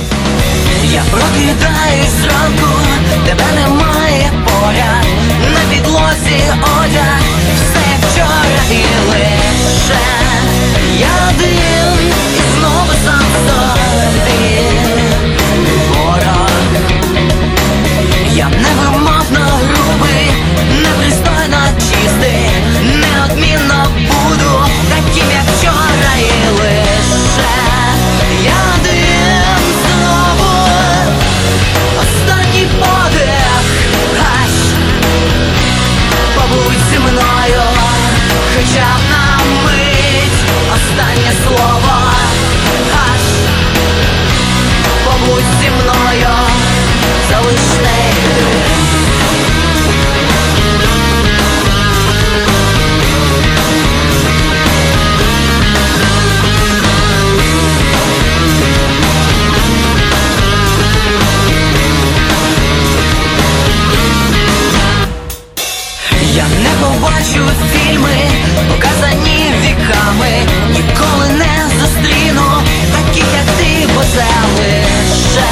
Я прокидаюсь зранку, тебе немає поряд На підлозі одяг, все як вчора і лише Я один і знову сам собі Вчора побачу фільми, показані віками, ніколи не зустріну таких, як ти, бо це лише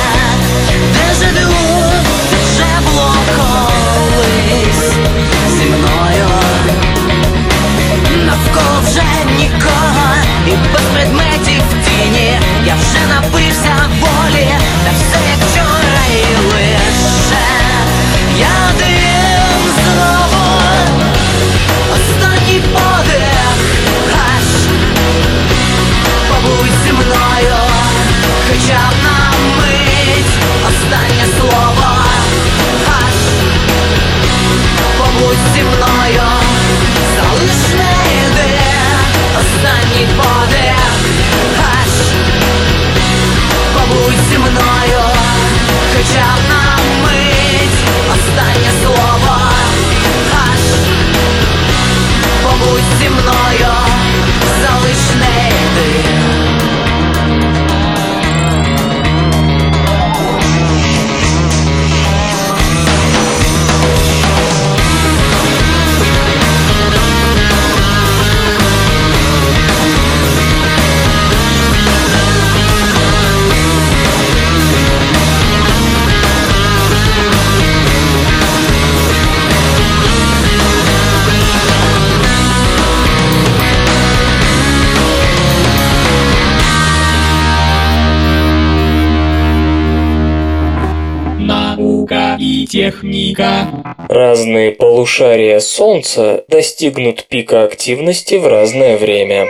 Полушария Солнца достигнут пика активности в разное время.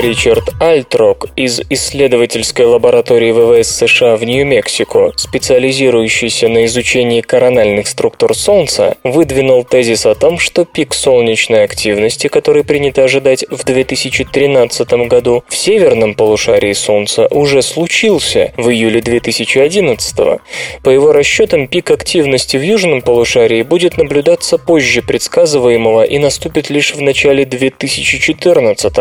Ричард Альтрок из исследовательской лаборатории ВВС США в Нью-Мексико, специализирующийся на изучении корональных структур Солнца, выдвинул тезис о том, что пик солнечной активности, который принято ожидать в 2013 году, в северном полушарии Солнца уже случился в июле 2011. По его расчетам, пик активности в южном полушарии будет наблюдаться позже предсказываемого и наступит лишь в начале 2014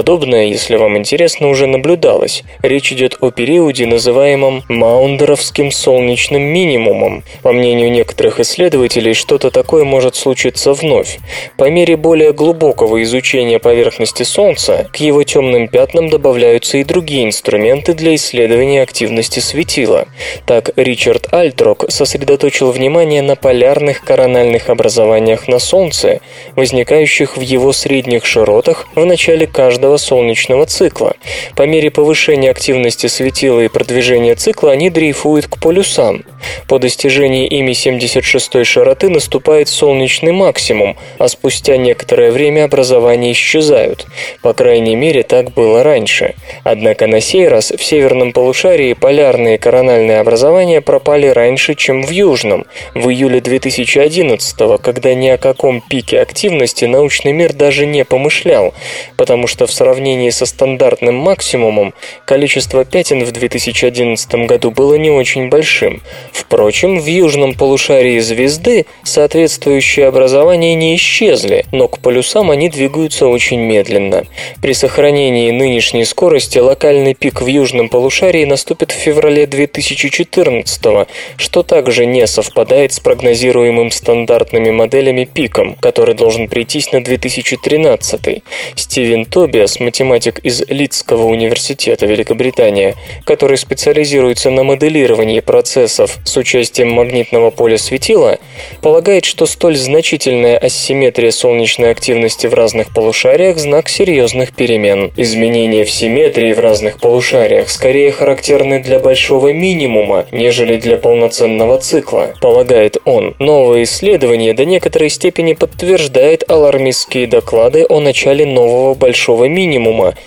Подобное, если вам интересно, уже наблюдалось. Речь идет о периоде, называемом Маундеровским солнечным минимумом. По мнению некоторых исследователей, что-то такое может случиться вновь. По мере более глубокого изучения поверхности Солнца, к его темным пятнам добавляются и другие инструменты для исследования активности светила. Так, Ричард Альтрок сосредоточил внимание на полярных корональных образованиях на Солнце, возникающих в его средних широтах в начале каждого каждого солнечного цикла. По мере повышения активности светила и продвижения цикла они дрейфуют к полюсам. По достижении ими 76-й широты наступает солнечный максимум, а спустя некоторое время образования исчезают. По крайней мере, так было раньше. Однако на сей раз в северном полушарии полярные корональные образования пропали раньше, чем в южном, в июле 2011 когда ни о каком пике активности научный мир даже не помышлял, потому что в сравнении со стандартным максимумом количество пятен в 2011 году было не очень большим. Впрочем, в южном полушарии звезды соответствующие образования не исчезли, но к полюсам они двигаются очень медленно. При сохранении нынешней скорости локальный пик в южном полушарии наступит в феврале 2014 что также не совпадает с прогнозируемым стандартными моделями пиком, который должен прийтись на 2013. Стивен Тобиас, математик из Лидского университета Великобритания, который специализируется на моделировании процессов с участием магнитного поля светила, полагает, что столь значительная асимметрия солнечной активности в разных полушариях – знак серьезных перемен. Изменения в симметрии в разных полушариях скорее характерны для большого минимума, нежели для полноценного цикла, полагает он. Новое исследование до некоторой степени подтверждает алармистские доклады о начале нового большого минимума,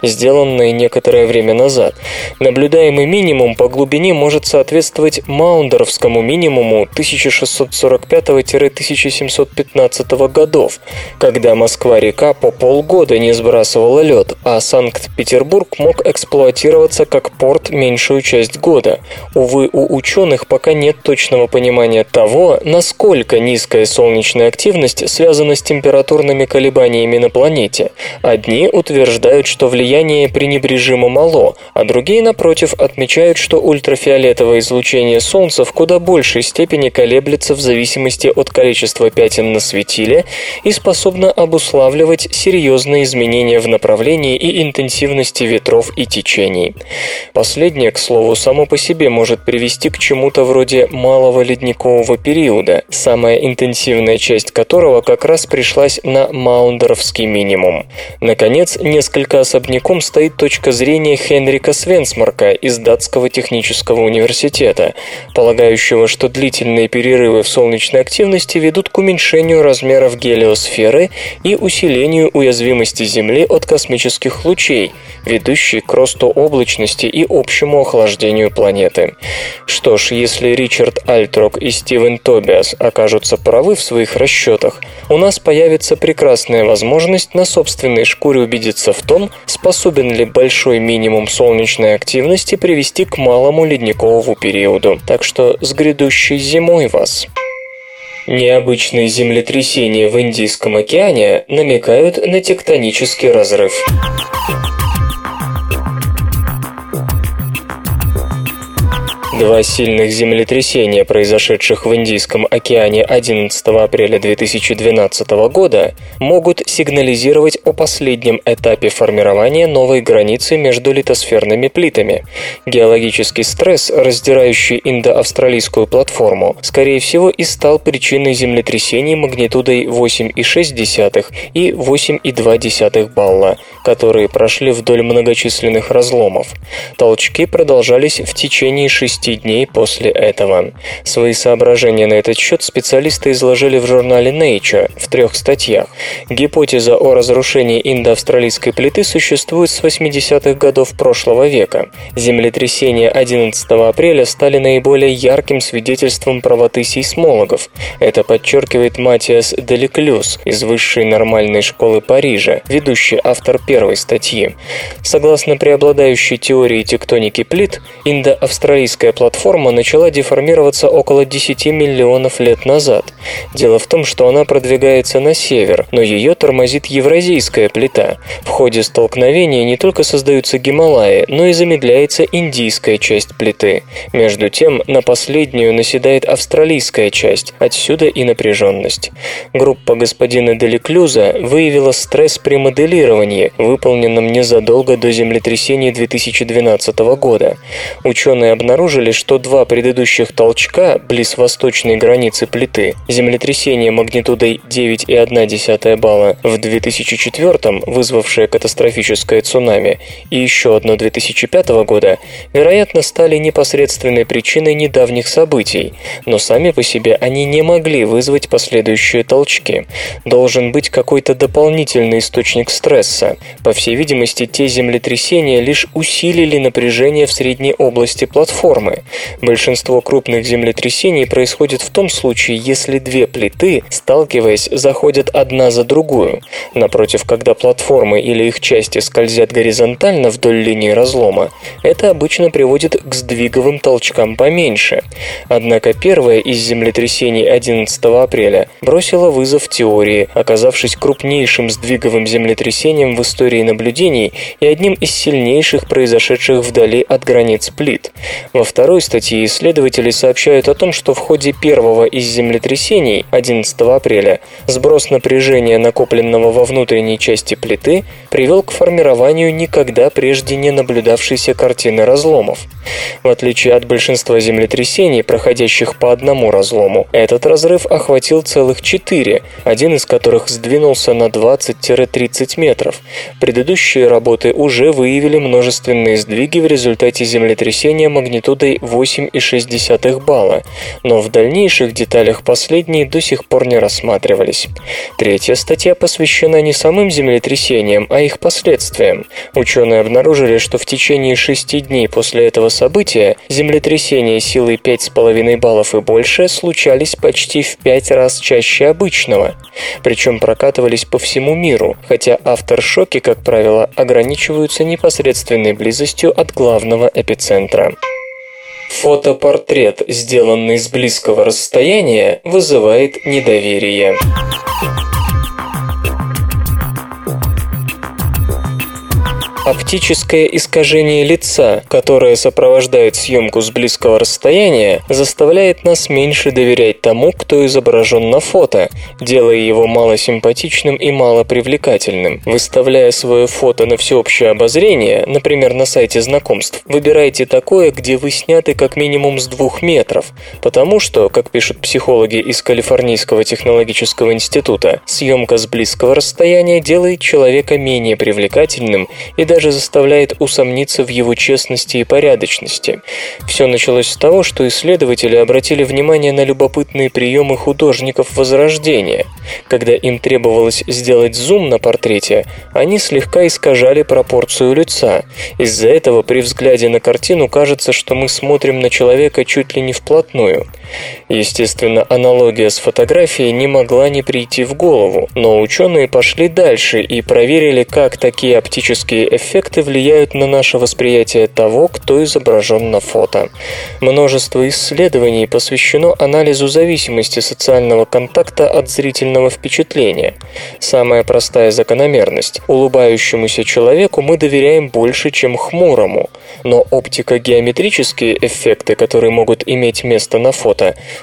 сделанные некоторое время назад. Наблюдаемый минимум по глубине может соответствовать Маундеровскому минимуму 1645-1715 годов, когда Москва-река по полгода не сбрасывала лед, а Санкт-Петербург мог эксплуатироваться как порт меньшую часть года. Увы, у ученых пока нет точного понимания того, насколько низкая солнечная активность связана с температурными колебаниями на планете. Одни утверждают, что влияние пренебрежимо мало, а другие, напротив, отмечают, что ультрафиолетовое излучение Солнца в куда большей степени колеблется в зависимости от количества пятен на светиле и способно обуславливать серьезные изменения в направлении и интенсивности ветров и течений. Последнее, к слову, само по себе может привести к чему-то вроде малого ледникового периода, самая интенсивная часть которого как раз пришлась на Маундеровский минимум. Наконец, несколько особняком стоит точка зрения Хенрика Свенсмарка из Датского технического университета, полагающего, что длительные перерывы в солнечной активности ведут к уменьшению размеров гелиосферы и усилению уязвимости Земли от космических лучей, ведущей к росту облачности и общему охлаждению планеты. Что ж, если Ричард Альтрок и Стивен Тобиас окажутся правы в своих расчетах, у нас появится прекрасная возможность на собственной шкуре убедиться в том, способен ли большой минимум солнечной активности привести к малому ледниковому периоду. Так что с грядущей зимой вас! Необычные землетрясения в Индийском океане намекают на тектонический разрыв. Два сильных землетрясения, произошедших в Индийском океане 11 апреля 2012 года, могут сигнализировать о последнем этапе формирования новой границы между литосферными плитами. Геологический стресс, раздирающий индоавстралийскую платформу, скорее всего и стал причиной землетрясений магнитудой 8,6 и 8,2 балла, которые прошли вдоль многочисленных разломов. Толчки продолжались в течение шести 10 дней после этого. Свои соображения на этот счет специалисты изложили в журнале Nature в трех статьях. Гипотеза о разрушении индоавстралийской плиты существует с 80-х годов прошлого века. Землетрясения 11 апреля стали наиболее ярким свидетельством правоты сейсмологов. Это подчеркивает Матиас Делеклюс из Высшей нормальной школы Парижа, ведущий автор первой статьи. Согласно преобладающей теории тектоники плит, индоавстралийская платформа начала деформироваться около 10 миллионов лет назад. Дело в том, что она продвигается на север, но ее тормозит евразийская плита. В ходе столкновения не только создаются Гималаи, но и замедляется индийская часть плиты. Между тем, на последнюю наседает австралийская часть, отсюда и напряженность. Группа господина Деликлюза выявила стресс при моделировании, выполненном незадолго до землетрясения 2012 года. Ученые обнаружили, обнаружили, что два предыдущих толчка близ восточной границы плиты, землетрясение магнитудой 9,1 балла в 2004 вызвавшее катастрофическое цунами, и еще одно 2005 года, вероятно, стали непосредственной причиной недавних событий, но сами по себе они не могли вызвать последующие толчки. Должен быть какой-то дополнительный источник стресса. По всей видимости, те землетрясения лишь усилили напряжение в средней области платформы. Большинство крупных землетрясений происходит в том случае, если две плиты, сталкиваясь, заходят одна за другую. Напротив, когда платформы или их части скользят горизонтально вдоль линии разлома, это обычно приводит к сдвиговым толчкам поменьше. Однако первое из землетрясений 11 апреля бросило вызов теории, оказавшись крупнейшим сдвиговым землетрясением в истории наблюдений и одним из сильнейших произошедших вдали от границ плит. Во второй статье исследователи сообщают о том, что в ходе первого из землетрясений 11 апреля сброс напряжения, накопленного во внутренней части плиты, привел к формированию никогда прежде не наблюдавшейся картины разломов. В отличие от большинства землетрясений, проходящих по одному разлому, этот разрыв охватил целых четыре, один из которых сдвинулся на 20-30 метров. Предыдущие работы уже выявили множественные сдвиги в результате землетрясения магнитудой 8,6 балла, но в дальнейших деталях последние до сих пор не рассматривались. Третья статья посвящена не самым землетрясениям, а их последствиям. Ученые обнаружили, что в течение шести дней после этого события землетрясения силой 5,5 баллов и больше случались почти в пять раз чаще обычного. Причем прокатывались по всему миру, хотя авторшоки, как правило, ограничиваются непосредственной близостью от главного эпицентра. Фотопортрет, сделанный с близкого расстояния, вызывает недоверие. Оптическое искажение лица, которое сопровождает съемку с близкого расстояния, заставляет нас меньше доверять тому, кто изображен на фото, делая его малосимпатичным и малопривлекательным. Выставляя свое фото на всеобщее обозрение, например, на сайте знакомств, выбирайте такое, где вы сняты как минимум с двух метров, потому что, как пишут психологи из Калифорнийского технологического института, съемка с близкого расстояния делает человека менее привлекательным и даже заставляет усомниться в его честности и порядочности. Все началось с того, что исследователи обратили внимание на любопытные приемы художников Возрождения. Когда им требовалось сделать зум на портрете, они слегка искажали пропорцию лица. Из-за этого при взгляде на картину кажется, что мы смотрим на человека чуть ли не вплотную. Естественно, аналогия с фотографией не могла не прийти в голову, но ученые пошли дальше и проверили, как такие оптические эффекты влияют на наше восприятие того, кто изображен на фото. Множество исследований посвящено анализу зависимости социального контакта от зрительного впечатления. Самая простая закономерность – улыбающемуся человеку мы доверяем больше, чем хмурому, но оптико-геометрические эффекты, которые могут иметь место на фото,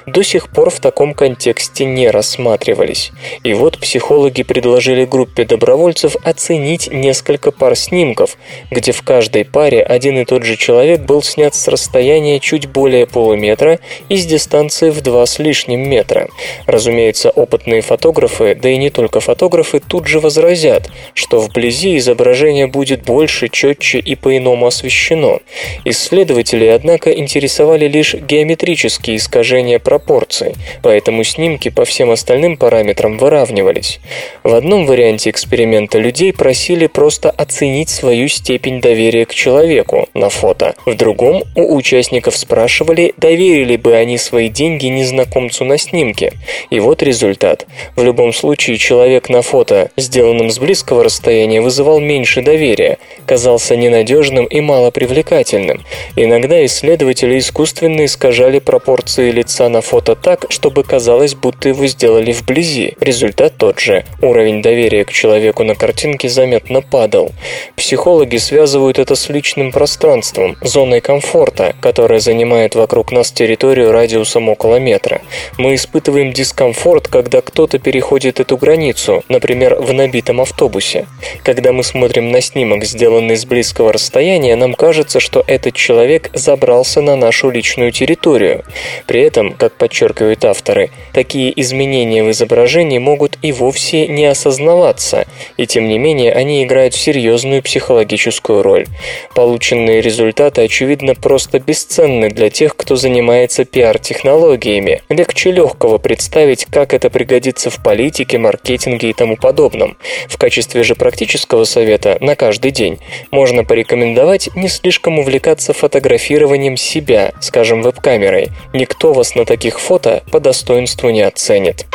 до сих пор в таком контексте не рассматривались. И вот психологи предложили группе добровольцев оценить несколько пар снимков, где в каждой паре один и тот же человек был снят с расстояния чуть более полуметра и с дистанции в два с лишним метра. Разумеется, опытные фотографы, да и не только фотографы, тут же возразят, что вблизи изображение будет больше, четче и по-иному освещено. Исследователи, однако, интересовали лишь геометрические искажения пропорций, поэтому снимки по всем остальным параметрам выравнивались. В одном варианте эксперимента людей просили просто оценить свою степень доверия к человеку на фото. В другом у участников спрашивали, доверили бы они свои деньги незнакомцу на снимке. И вот результат. В любом случае человек на фото, сделанном с близкого расстояния, вызывал меньше доверия, казался ненадежным и малопривлекательным. Иногда исследователи искусственно искажали пропорции лица на фото так, чтобы казалось, будто его сделали вблизи. Результат тот же. Уровень доверия к человеку на картинке заметно падал. Психологи связывают это с личным пространством, зоной комфорта, которая занимает вокруг нас территорию радиусом около метра. Мы испытываем дискомфорт, когда кто-то переходит эту границу, например, в набитом автобусе. Когда мы смотрим на снимок, сделанный с близкого расстояния, нам кажется, что этот человек забрался на нашу личную территорию. При этом, как подчеркивают авторы, такие изменения в изображении могут и вовсе не осознаваться, и тем не менее они играют серьезную психологическую роль. Полученные результаты, очевидно, просто бесценны для тех, кто занимается пиар-технологиями. Легче легкого представить, как это пригодится в политике, маркетинге и тому подобном. В качестве же практического совета на каждый день можно порекомендовать не слишком увлекаться фотографированием себя, скажем, веб-камерой. Никто вас на таких фото по достоинству не оценит.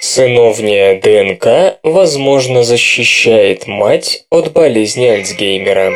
Сыновняя ДНК, возможно, защищает мать от болезни Альцгеймера.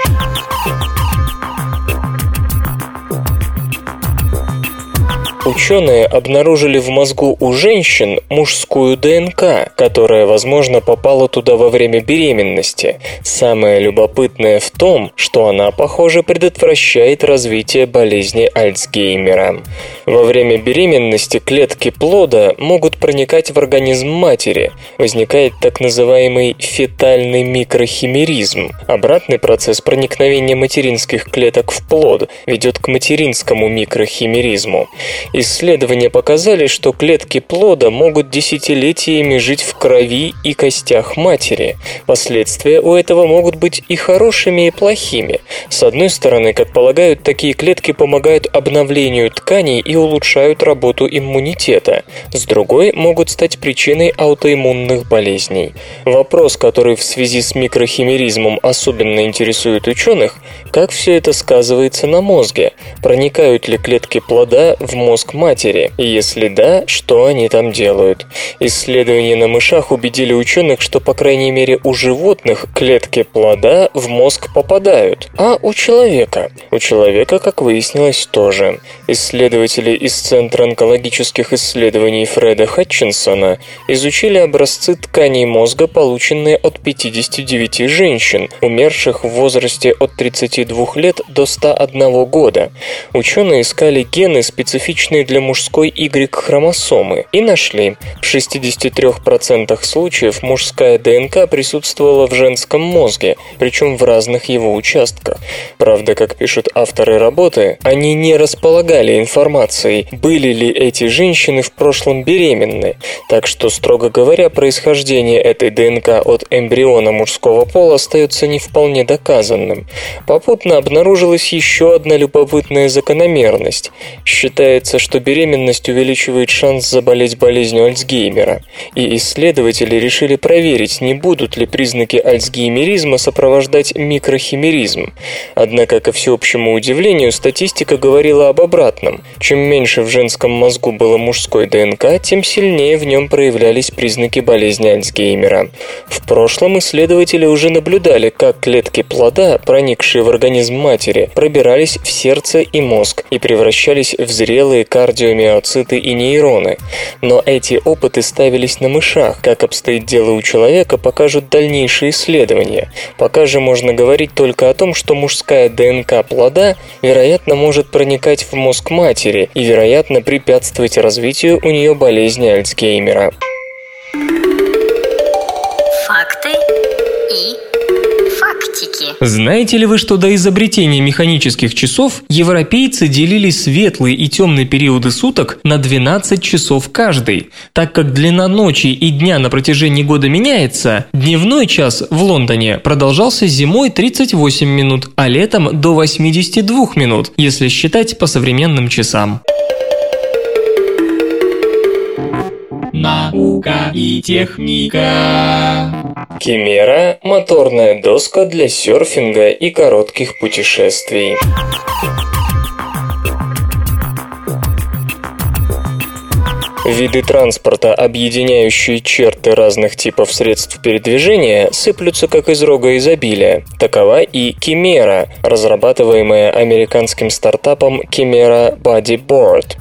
Ученые обнаружили в мозгу у женщин мужскую ДНК, которая, возможно, попала туда во время беременности. Самое любопытное в том, что она, похоже, предотвращает развитие болезни Альцгеймера. Во время беременности клетки плода могут проникать в организм матери. Возникает так называемый фетальный микрохимеризм. Обратный процесс проникновения материнских клеток в плод ведет к материнскому микрохимеризму. Исследования показали, что клетки плода могут десятилетиями жить в крови и костях матери. Последствия у этого могут быть и хорошими, и плохими. С одной стороны, как полагают, такие клетки помогают обновлению тканей и улучшают работу иммунитета. С другой, могут стать причиной аутоиммунных болезней. Вопрос, который в связи с микрохимеризмом особенно интересует ученых, как все это сказывается на мозге? Проникают ли клетки плода в мозг мозг матери? И если да, что они там делают? Исследования на мышах убедили ученых, что по крайней мере у животных клетки плода в мозг попадают, а у человека? У человека, как выяснилось, тоже. Исследователи из Центра онкологических исследований Фреда Хатчинсона изучили образцы тканей мозга, полученные от 59 женщин, умерших в возрасте от 32 лет до 101 года. Ученые искали гены, специфичные типичные для мужской Y-хромосомы, и нашли. В 63% случаев мужская ДНК присутствовала в женском мозге, причем в разных его участках. Правда, как пишут авторы работы, они не располагали информацией, были ли эти женщины в прошлом беременны, так что, строго говоря, происхождение этой ДНК от эмбриона мужского пола остается не вполне доказанным. Попутно обнаружилась еще одна любопытная закономерность. Считается, что беременность увеличивает шанс заболеть болезнью Альцгеймера, и исследователи решили проверить, не будут ли признаки альцгеймеризма сопровождать микрохимеризм. Однако, ко всеобщему удивлению, статистика говорила об обратном. Чем меньше в женском мозгу было мужской ДНК, тем сильнее в нем проявлялись признаки болезни Альцгеймера. В прошлом исследователи уже наблюдали, как клетки плода, проникшие в организм матери, пробирались в сердце и мозг и превращались в зрелые кардиомиоциты и нейроны. Но эти опыты ставились на мышах. Как обстоит дело у человека, покажут дальнейшие исследования. Пока же можно говорить только о том, что мужская ДНК плода, вероятно, может проникать в мозг матери и, вероятно, препятствовать развитию у нее болезни Альцгеймера. Знаете ли вы, что до изобретения механических часов европейцы делили светлые и темные периоды суток на 12 часов каждый? Так как длина ночи и дня на протяжении года меняется, дневной час в Лондоне продолжался зимой 38 минут, а летом до 82 минут, если считать по современным часам. Наука и техника. Кимера – моторная доска для серфинга и коротких путешествий. Виды транспорта, объединяющие черты разных типов средств передвижения, сыплются как из рога изобилия. Такова и Кимера, разрабатываемая американским стартапом Chimera Bodyboard.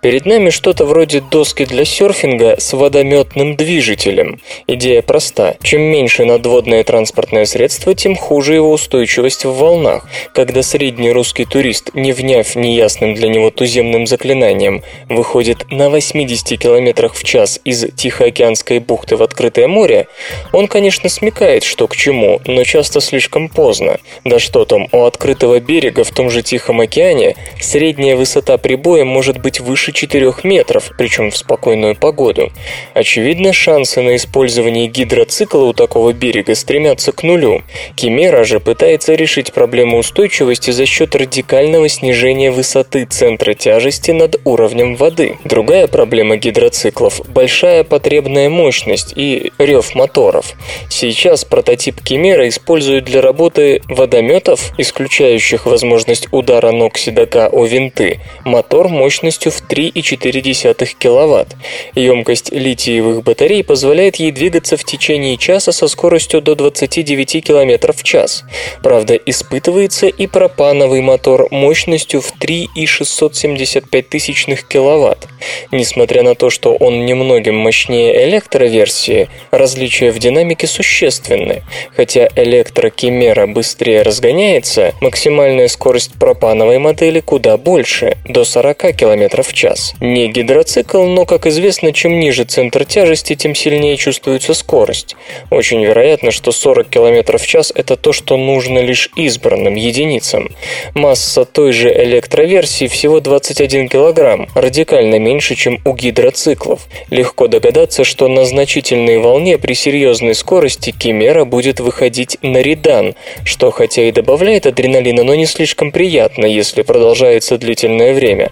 Перед нами что-то вроде доски для серфинга с водометным движителем. Идея проста. Чем меньше надводное транспортное средство, тем хуже его устойчивость в волнах. Когда средний русский турист, не вняв неясным для него туземным заклинанием, выходит на 80 км в час из Тихоокеанской бухты в открытое море, он, конечно, смекает, что к чему, но часто слишком поздно. Да что там, у открытого берега в том же Тихом океане средняя высота прибоя может быть выше 4 метров, причем в спокойную погоду. Очевидно, шансы на использование гидроцикла у такого берега стремятся к нулю. Кимера же пытается решить проблему устойчивости за счет радикального снижения высоты центра тяжести над уровнем воды. Другая проблема гидроциклов – большая потребная мощность и рев моторов. Сейчас прототип Кимера используют для работы водометов, исключающих возможность удара ног седока о винты, мотор мощностью в 3,4 кВт. Емкость литиевых батарей позволяет ей двигаться в течение часа со скоростью до 29 км в час. Правда, испытывается и пропановый мотор мощностью в 3,675 тысячных кВт. Несмотря на то, что он немногим мощнее электроверсии, различия в динамике существенны. Хотя электрокимера быстрее разгоняется, максимальная скорость пропановой модели куда больше, до 40 км в час. Не гидроцикл, но, как известно, чем ниже центр тяжести, тем сильнее чувствуется скорость. Очень вероятно, что 40 км в час – это то, что нужно лишь избранным единицам. Масса той же электроверсии всего 21 кг, радикально меньше, чем у гидроциклов. Легко догадаться, что на значительной волне при серьезной скорости Кимера будет выходить на редан, что хотя и добавляет адреналина, но не слишком приятно, если продолжается длительное время.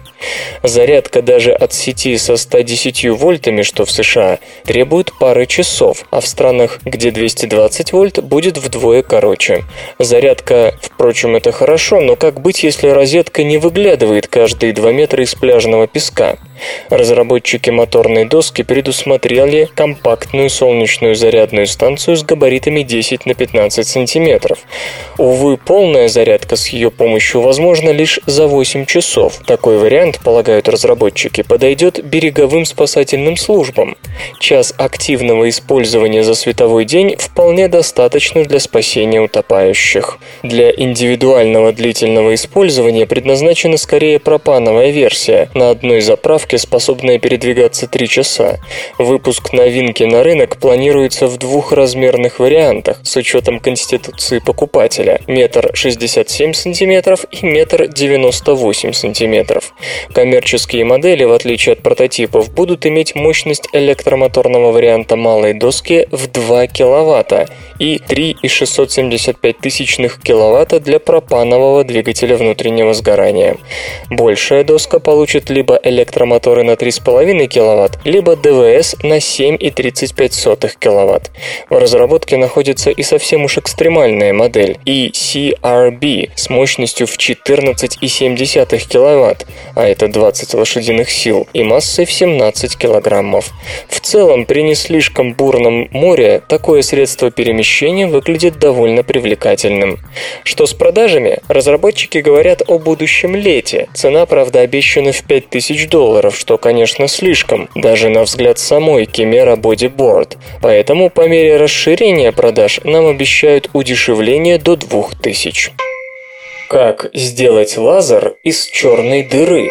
Зарядка даже от сети со 110 вольтами, что в США, требует пары часов, а в странах, где 220 вольт, будет вдвое короче. Зарядка, впрочем, это хорошо, но как быть, если розетка не выглядывает каждые 2 метра из пляжного песка? Разработчики моторной доски предусмотрели компактную солнечную зарядную станцию с габаритами 10 на 15 сантиметров. Увы, полная зарядка с ее помощью возможна лишь за 8 часов. Такой вариант, полагают разработчики, подойдет береговым спасательным службам. Час активного использования за световой день вполне достаточно для спасения утопающих. Для индивидуального длительного использования предназначена скорее пропановая версия на одной заправке доставки, способная передвигаться 3 часа. Выпуск новинки на рынок планируется в двух размерных вариантах с учетом конституции покупателя – метр 67 см и метр 98 см. Коммерческие модели, в отличие от прототипов, будут иметь мощность электромоторного варианта малой доски в 2 кВт и 3,675 тысячных кВт для пропанового двигателя внутреннего сгорания. Большая доска получит либо электромотор моторы на 3,5 кВт, либо ДВС на 7,35 кВт. В разработке находится и совсем уж экстремальная модель ECRB с мощностью в 14,7 кВт, а это 20 лошадиных сил, и массой в 17 килограммов. В целом, при не слишком бурном море такое средство перемещения выглядит довольно привлекательным. Что с продажами? Разработчики говорят о будущем лете. Цена, правда, обещана в 5000 долларов, долларов, что, конечно, слишком, даже на взгляд самой Chimera Bodyboard. Поэтому по мере расширения продаж нам обещают удешевление до 2000. Как сделать лазер из черной дыры?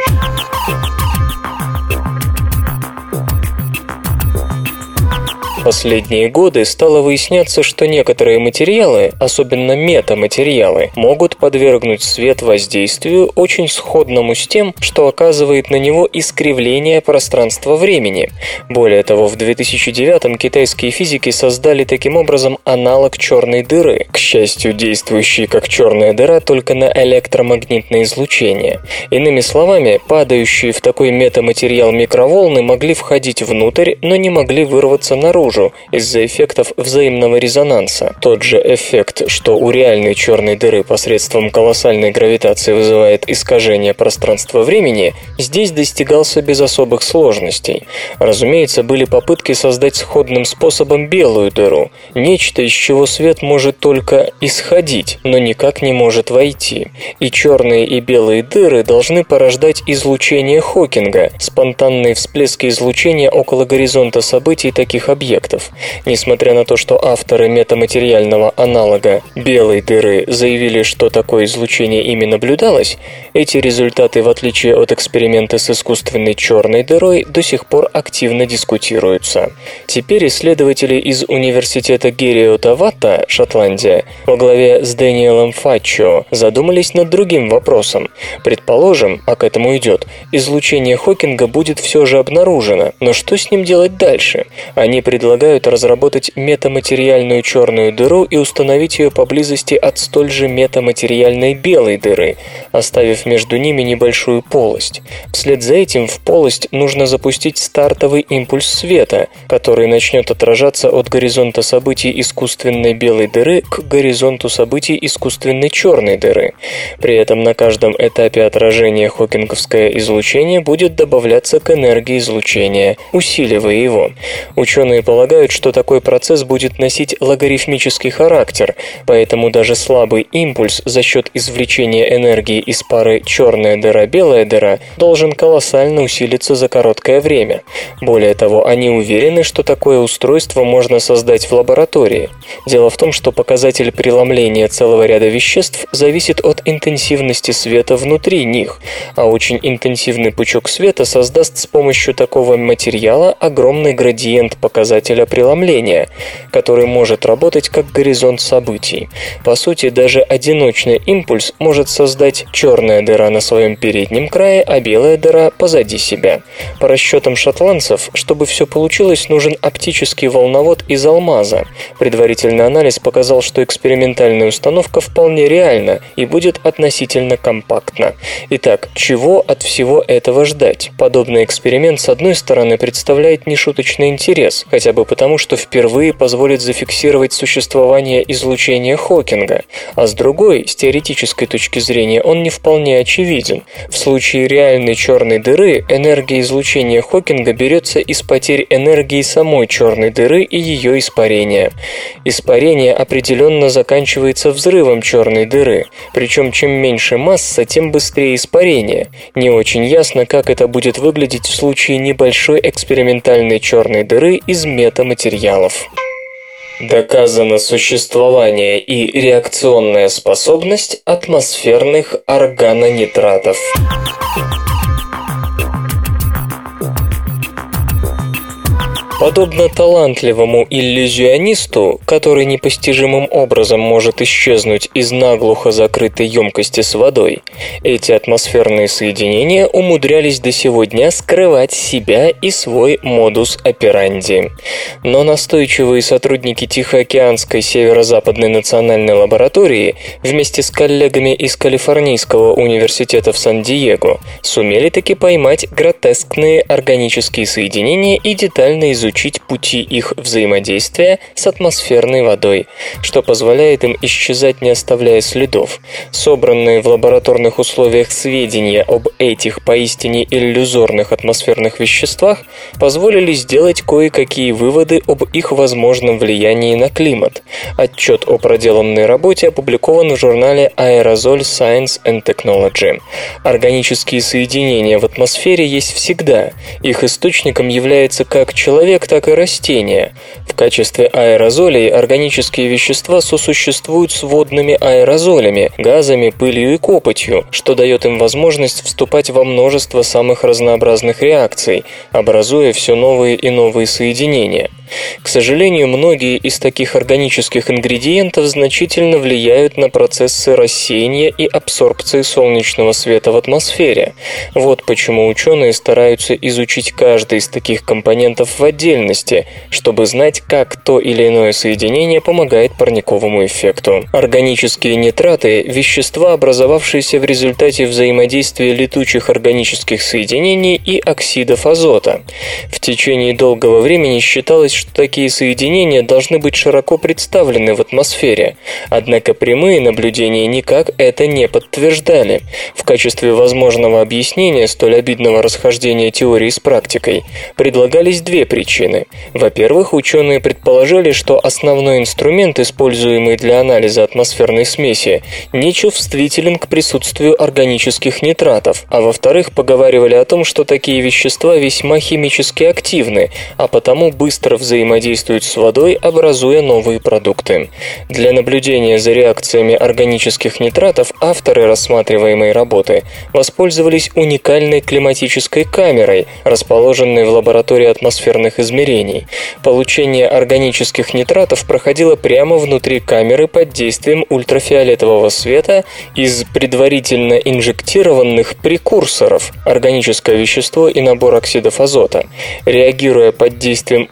Последние годы стало выясняться, что некоторые материалы, особенно метаматериалы, могут подвергнуть свет воздействию, очень сходному с тем, что оказывает на него искривление пространства-времени. Более того, в 2009 китайские физики создали таким образом аналог черной дыры, к счастью, действующий как черная дыра только на электромагнитное излучение. Иными словами, падающие в такой метаматериал микроволны могли входить внутрь, но не могли вырваться наружу, наружу из-за эффектов взаимного резонанса. Тот же эффект, что у реальной черной дыры посредством колоссальной гравитации вызывает искажение пространства-времени, здесь достигался без особых сложностей. Разумеется, были попытки создать сходным способом белую дыру, нечто, из чего свет может только исходить, но никак не может войти. И черные и белые дыры должны порождать излучение Хокинга, спонтанные всплески излучения около горизонта событий таких объектов. Несмотря на то, что авторы метаматериального аналога белой дыры заявили, что такое излучение ими наблюдалось, эти результаты, в отличие от эксперимента с искусственной черной дырой, до сих пор активно дискутируются. Теперь исследователи из университета Герио Тавата, Шотландия, во главе с Дэниелом Фаччо, задумались над другим вопросом. Предположим, а к этому идет, излучение Хокинга будет все же обнаружено, но что с ним делать дальше? Они предлагают разработать метаматериальную черную дыру и установить ее поблизости от столь же метаматериальной белой дыры, оставив между ними небольшую полость. Вслед за этим в полость нужно запустить стартовый импульс света, который начнет отражаться от горизонта событий искусственной белой дыры к горизонту событий искусственной черной дыры. При этом на каждом этапе отражения хокинговское излучение будет добавляться к энергии излучения, усиливая его. Ученые полагают, что такой процесс будет носить логарифмический характер, поэтому даже слабый импульс за счет извлечения энергии из пары черная дыра-белая дыра должен колоссально усилиться за короткое время. Более того, они уверены, что такое устройство можно создать в лаборатории. Дело в том, что показатель преломления целого ряда веществ зависит от интенсивности света внутри них, а очень интенсивный пучок света создаст с помощью такого материала огромный градиент показателя преломления, который может работать как горизонт событий. По сути, даже одиночный импульс может создать черная дыра на своем переднем крае, а белая дыра позади себя. По расчетам шотландцев, чтобы все получилось, нужен оптический волновод из алмаза. Предварительный анализ показал, что экспериментальная установка вполне реальна и будет относительно компактна. Итак, чего от всего этого ждать? Подобный эксперимент, с одной стороны, представляет нешуточный интерес, хотя бы потому, что впервые позволит зафиксировать существование излучения Хокинга, а с другой, с теоретической точки зрения, он не вполне очевиден. В случае реальной черной дыры энергия излучения Хокинга берется из потерь энергии самой черной дыры и ее испарения. Испарение определенно заканчивается взрывом черной дыры, причем чем меньше масса, тем быстрее испарение. Не очень ясно, как это будет выглядеть в случае небольшой экспериментальной черной дыры из метаматериалов. Доказано существование и реакционная способность атмосферных органонитратов. Подобно талантливому иллюзионисту, который непостижимым образом может исчезнуть из наглухо закрытой емкости с водой, эти атмосферные соединения умудрялись до сего дня скрывать себя и свой модус операнди. Но настойчивые сотрудники Тихоокеанской северо-западной национальной лаборатории вместе с коллегами из Калифорнийского университета в Сан-Диего сумели таки поймать гротескные органические соединения и детально изучить изучить пути их взаимодействия с атмосферной водой, что позволяет им исчезать, не оставляя следов. Собранные в лабораторных условиях сведения об этих поистине иллюзорных атмосферных веществах позволили сделать кое-какие выводы об их возможном влиянии на климат. Отчет о проделанной работе опубликован в журнале Aerosol Science and Technology. Органические соединения в атмосфере есть всегда. Их источником является как человек, человек, так и растения. В качестве аэрозолей органические вещества сосуществуют с водными аэрозолями, газами, пылью и копотью, что дает им возможность вступать во множество самых разнообразных реакций, образуя все новые и новые соединения. К сожалению, многие из таких органических ингредиентов значительно влияют на процессы рассеяния и абсорбции солнечного света в атмосфере. Вот почему ученые стараются изучить каждый из таких компонентов в отдельности, чтобы знать, как то или иное соединение помогает парниковому эффекту. Органические нитраты – вещества, образовавшиеся в результате взаимодействия летучих органических соединений и оксидов азота. В течение долгого времени считалось, что такие соединения должны быть широко представлены в атмосфере, однако прямые наблюдения никак это не подтверждали. В качестве возможного объяснения столь обидного расхождения теории с практикой предлагались две причины. Во-первых, ученые предположили, что основной инструмент, используемый для анализа атмосферной смеси, не чувствителен к присутствию органических нитратов, а во-вторых, поговаривали о том, что такие вещества весьма химически активны, а потому быстро взаимодействуют с водой, образуя новые продукты. Для наблюдения за реакциями органических нитратов авторы рассматриваемой работы воспользовались уникальной климатической камерой, расположенной в лаборатории атмосферных измерений. Получение органических нитратов проходило прямо внутри камеры под действием ультрафиолетового света из предварительно инжектированных прекурсоров – органическое вещество и набор оксидов азота. Реагируя под действием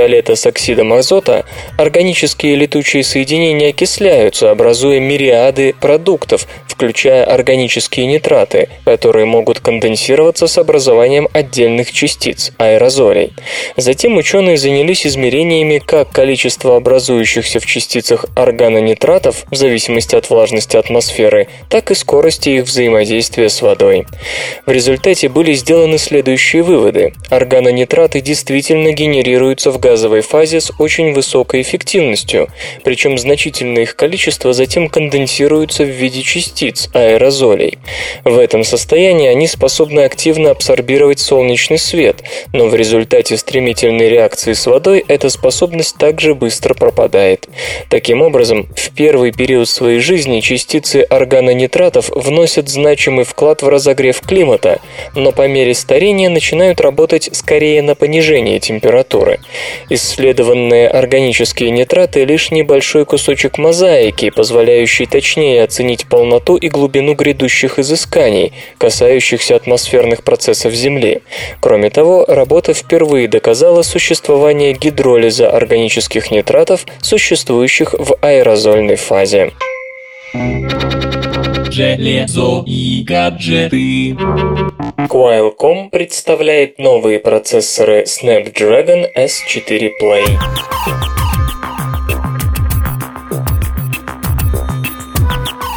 ультрафиолета с оксидом азота, органические летучие соединения окисляются, образуя мириады продуктов, включая органические нитраты, которые могут конденсироваться с образованием отдельных частиц – аэрозолей. Затем ученые занялись измерениями как количества образующихся в частицах органонитратов в зависимости от влажности атмосферы, так и скорости их взаимодействия с водой. В результате были сделаны следующие выводы. Органонитраты действительно генерируются в газовой фазе с очень высокой эффективностью, причем значительное их количество затем конденсируется в виде частиц, аэрозолей. В этом состоянии они способны активно абсорбировать солнечный свет, но в результате стремительной реакции с водой эта способность также быстро пропадает. Таким образом, в первый период своей жизни частицы органонитратов вносят значимый вклад в разогрев климата, но по мере старения начинают работать скорее на понижение температуры. Исследованные органические нитраты – лишь небольшой кусочек мозаики, позволяющий точнее оценить полноту и глубину грядущих изысканий, касающихся атмосферных процессов Земли. Кроме того, работа впервые доказала существование гидролиза органических нитратов, существующих в аэрозольной фазе. Железо и гаджеты. Qualcomm представляет новые процессоры Snapdragon S4 Play.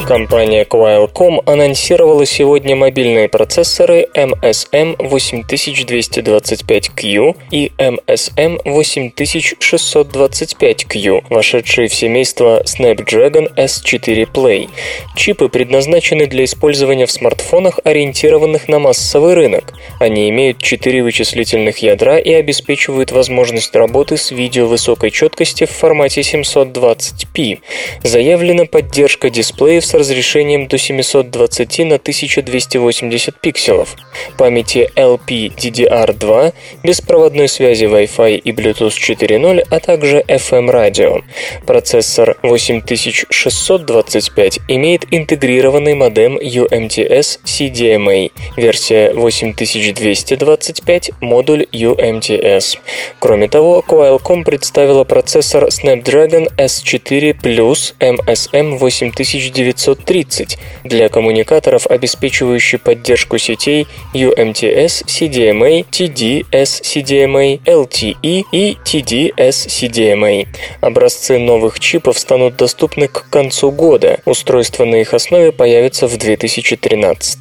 Компания Qualcomm анонсировала сегодня мобильные процессоры MSM 8225Q и MSM 8625Q, вошедшие в семейство Snapdragon S4 Play. Чипы предназначены для использования в смартфонах, ориентированных на массовый рынок. Они имеют 4 вычислительных ядра и обеспечивают возможность работы с видео высокой четкости в формате 720p. Заявлена поддержка дисплеев с разрешением до 720 на 1280 пикселов, памяти LPDDR2, беспроводной связи Wi-Fi и Bluetooth 4.0, а также FM-радио. Процессор 8625 имеет интегрированный модем UMTS CDMA, версия 8225, модуль UMTS. Кроме того, Qualcomm представила процессор Snapdragon S4 Plus MSM 8900 930 для коммуникаторов, обеспечивающих поддержку сетей UMTS, CDMA, TD-SCDMA, LTE и TD-SCDMA. Образцы новых чипов станут доступны к концу года. Устройства на их основе появятся в 2013.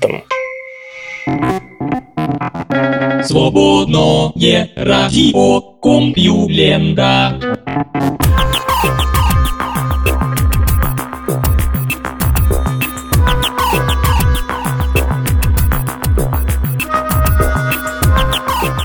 Свободное радио Компьюлента.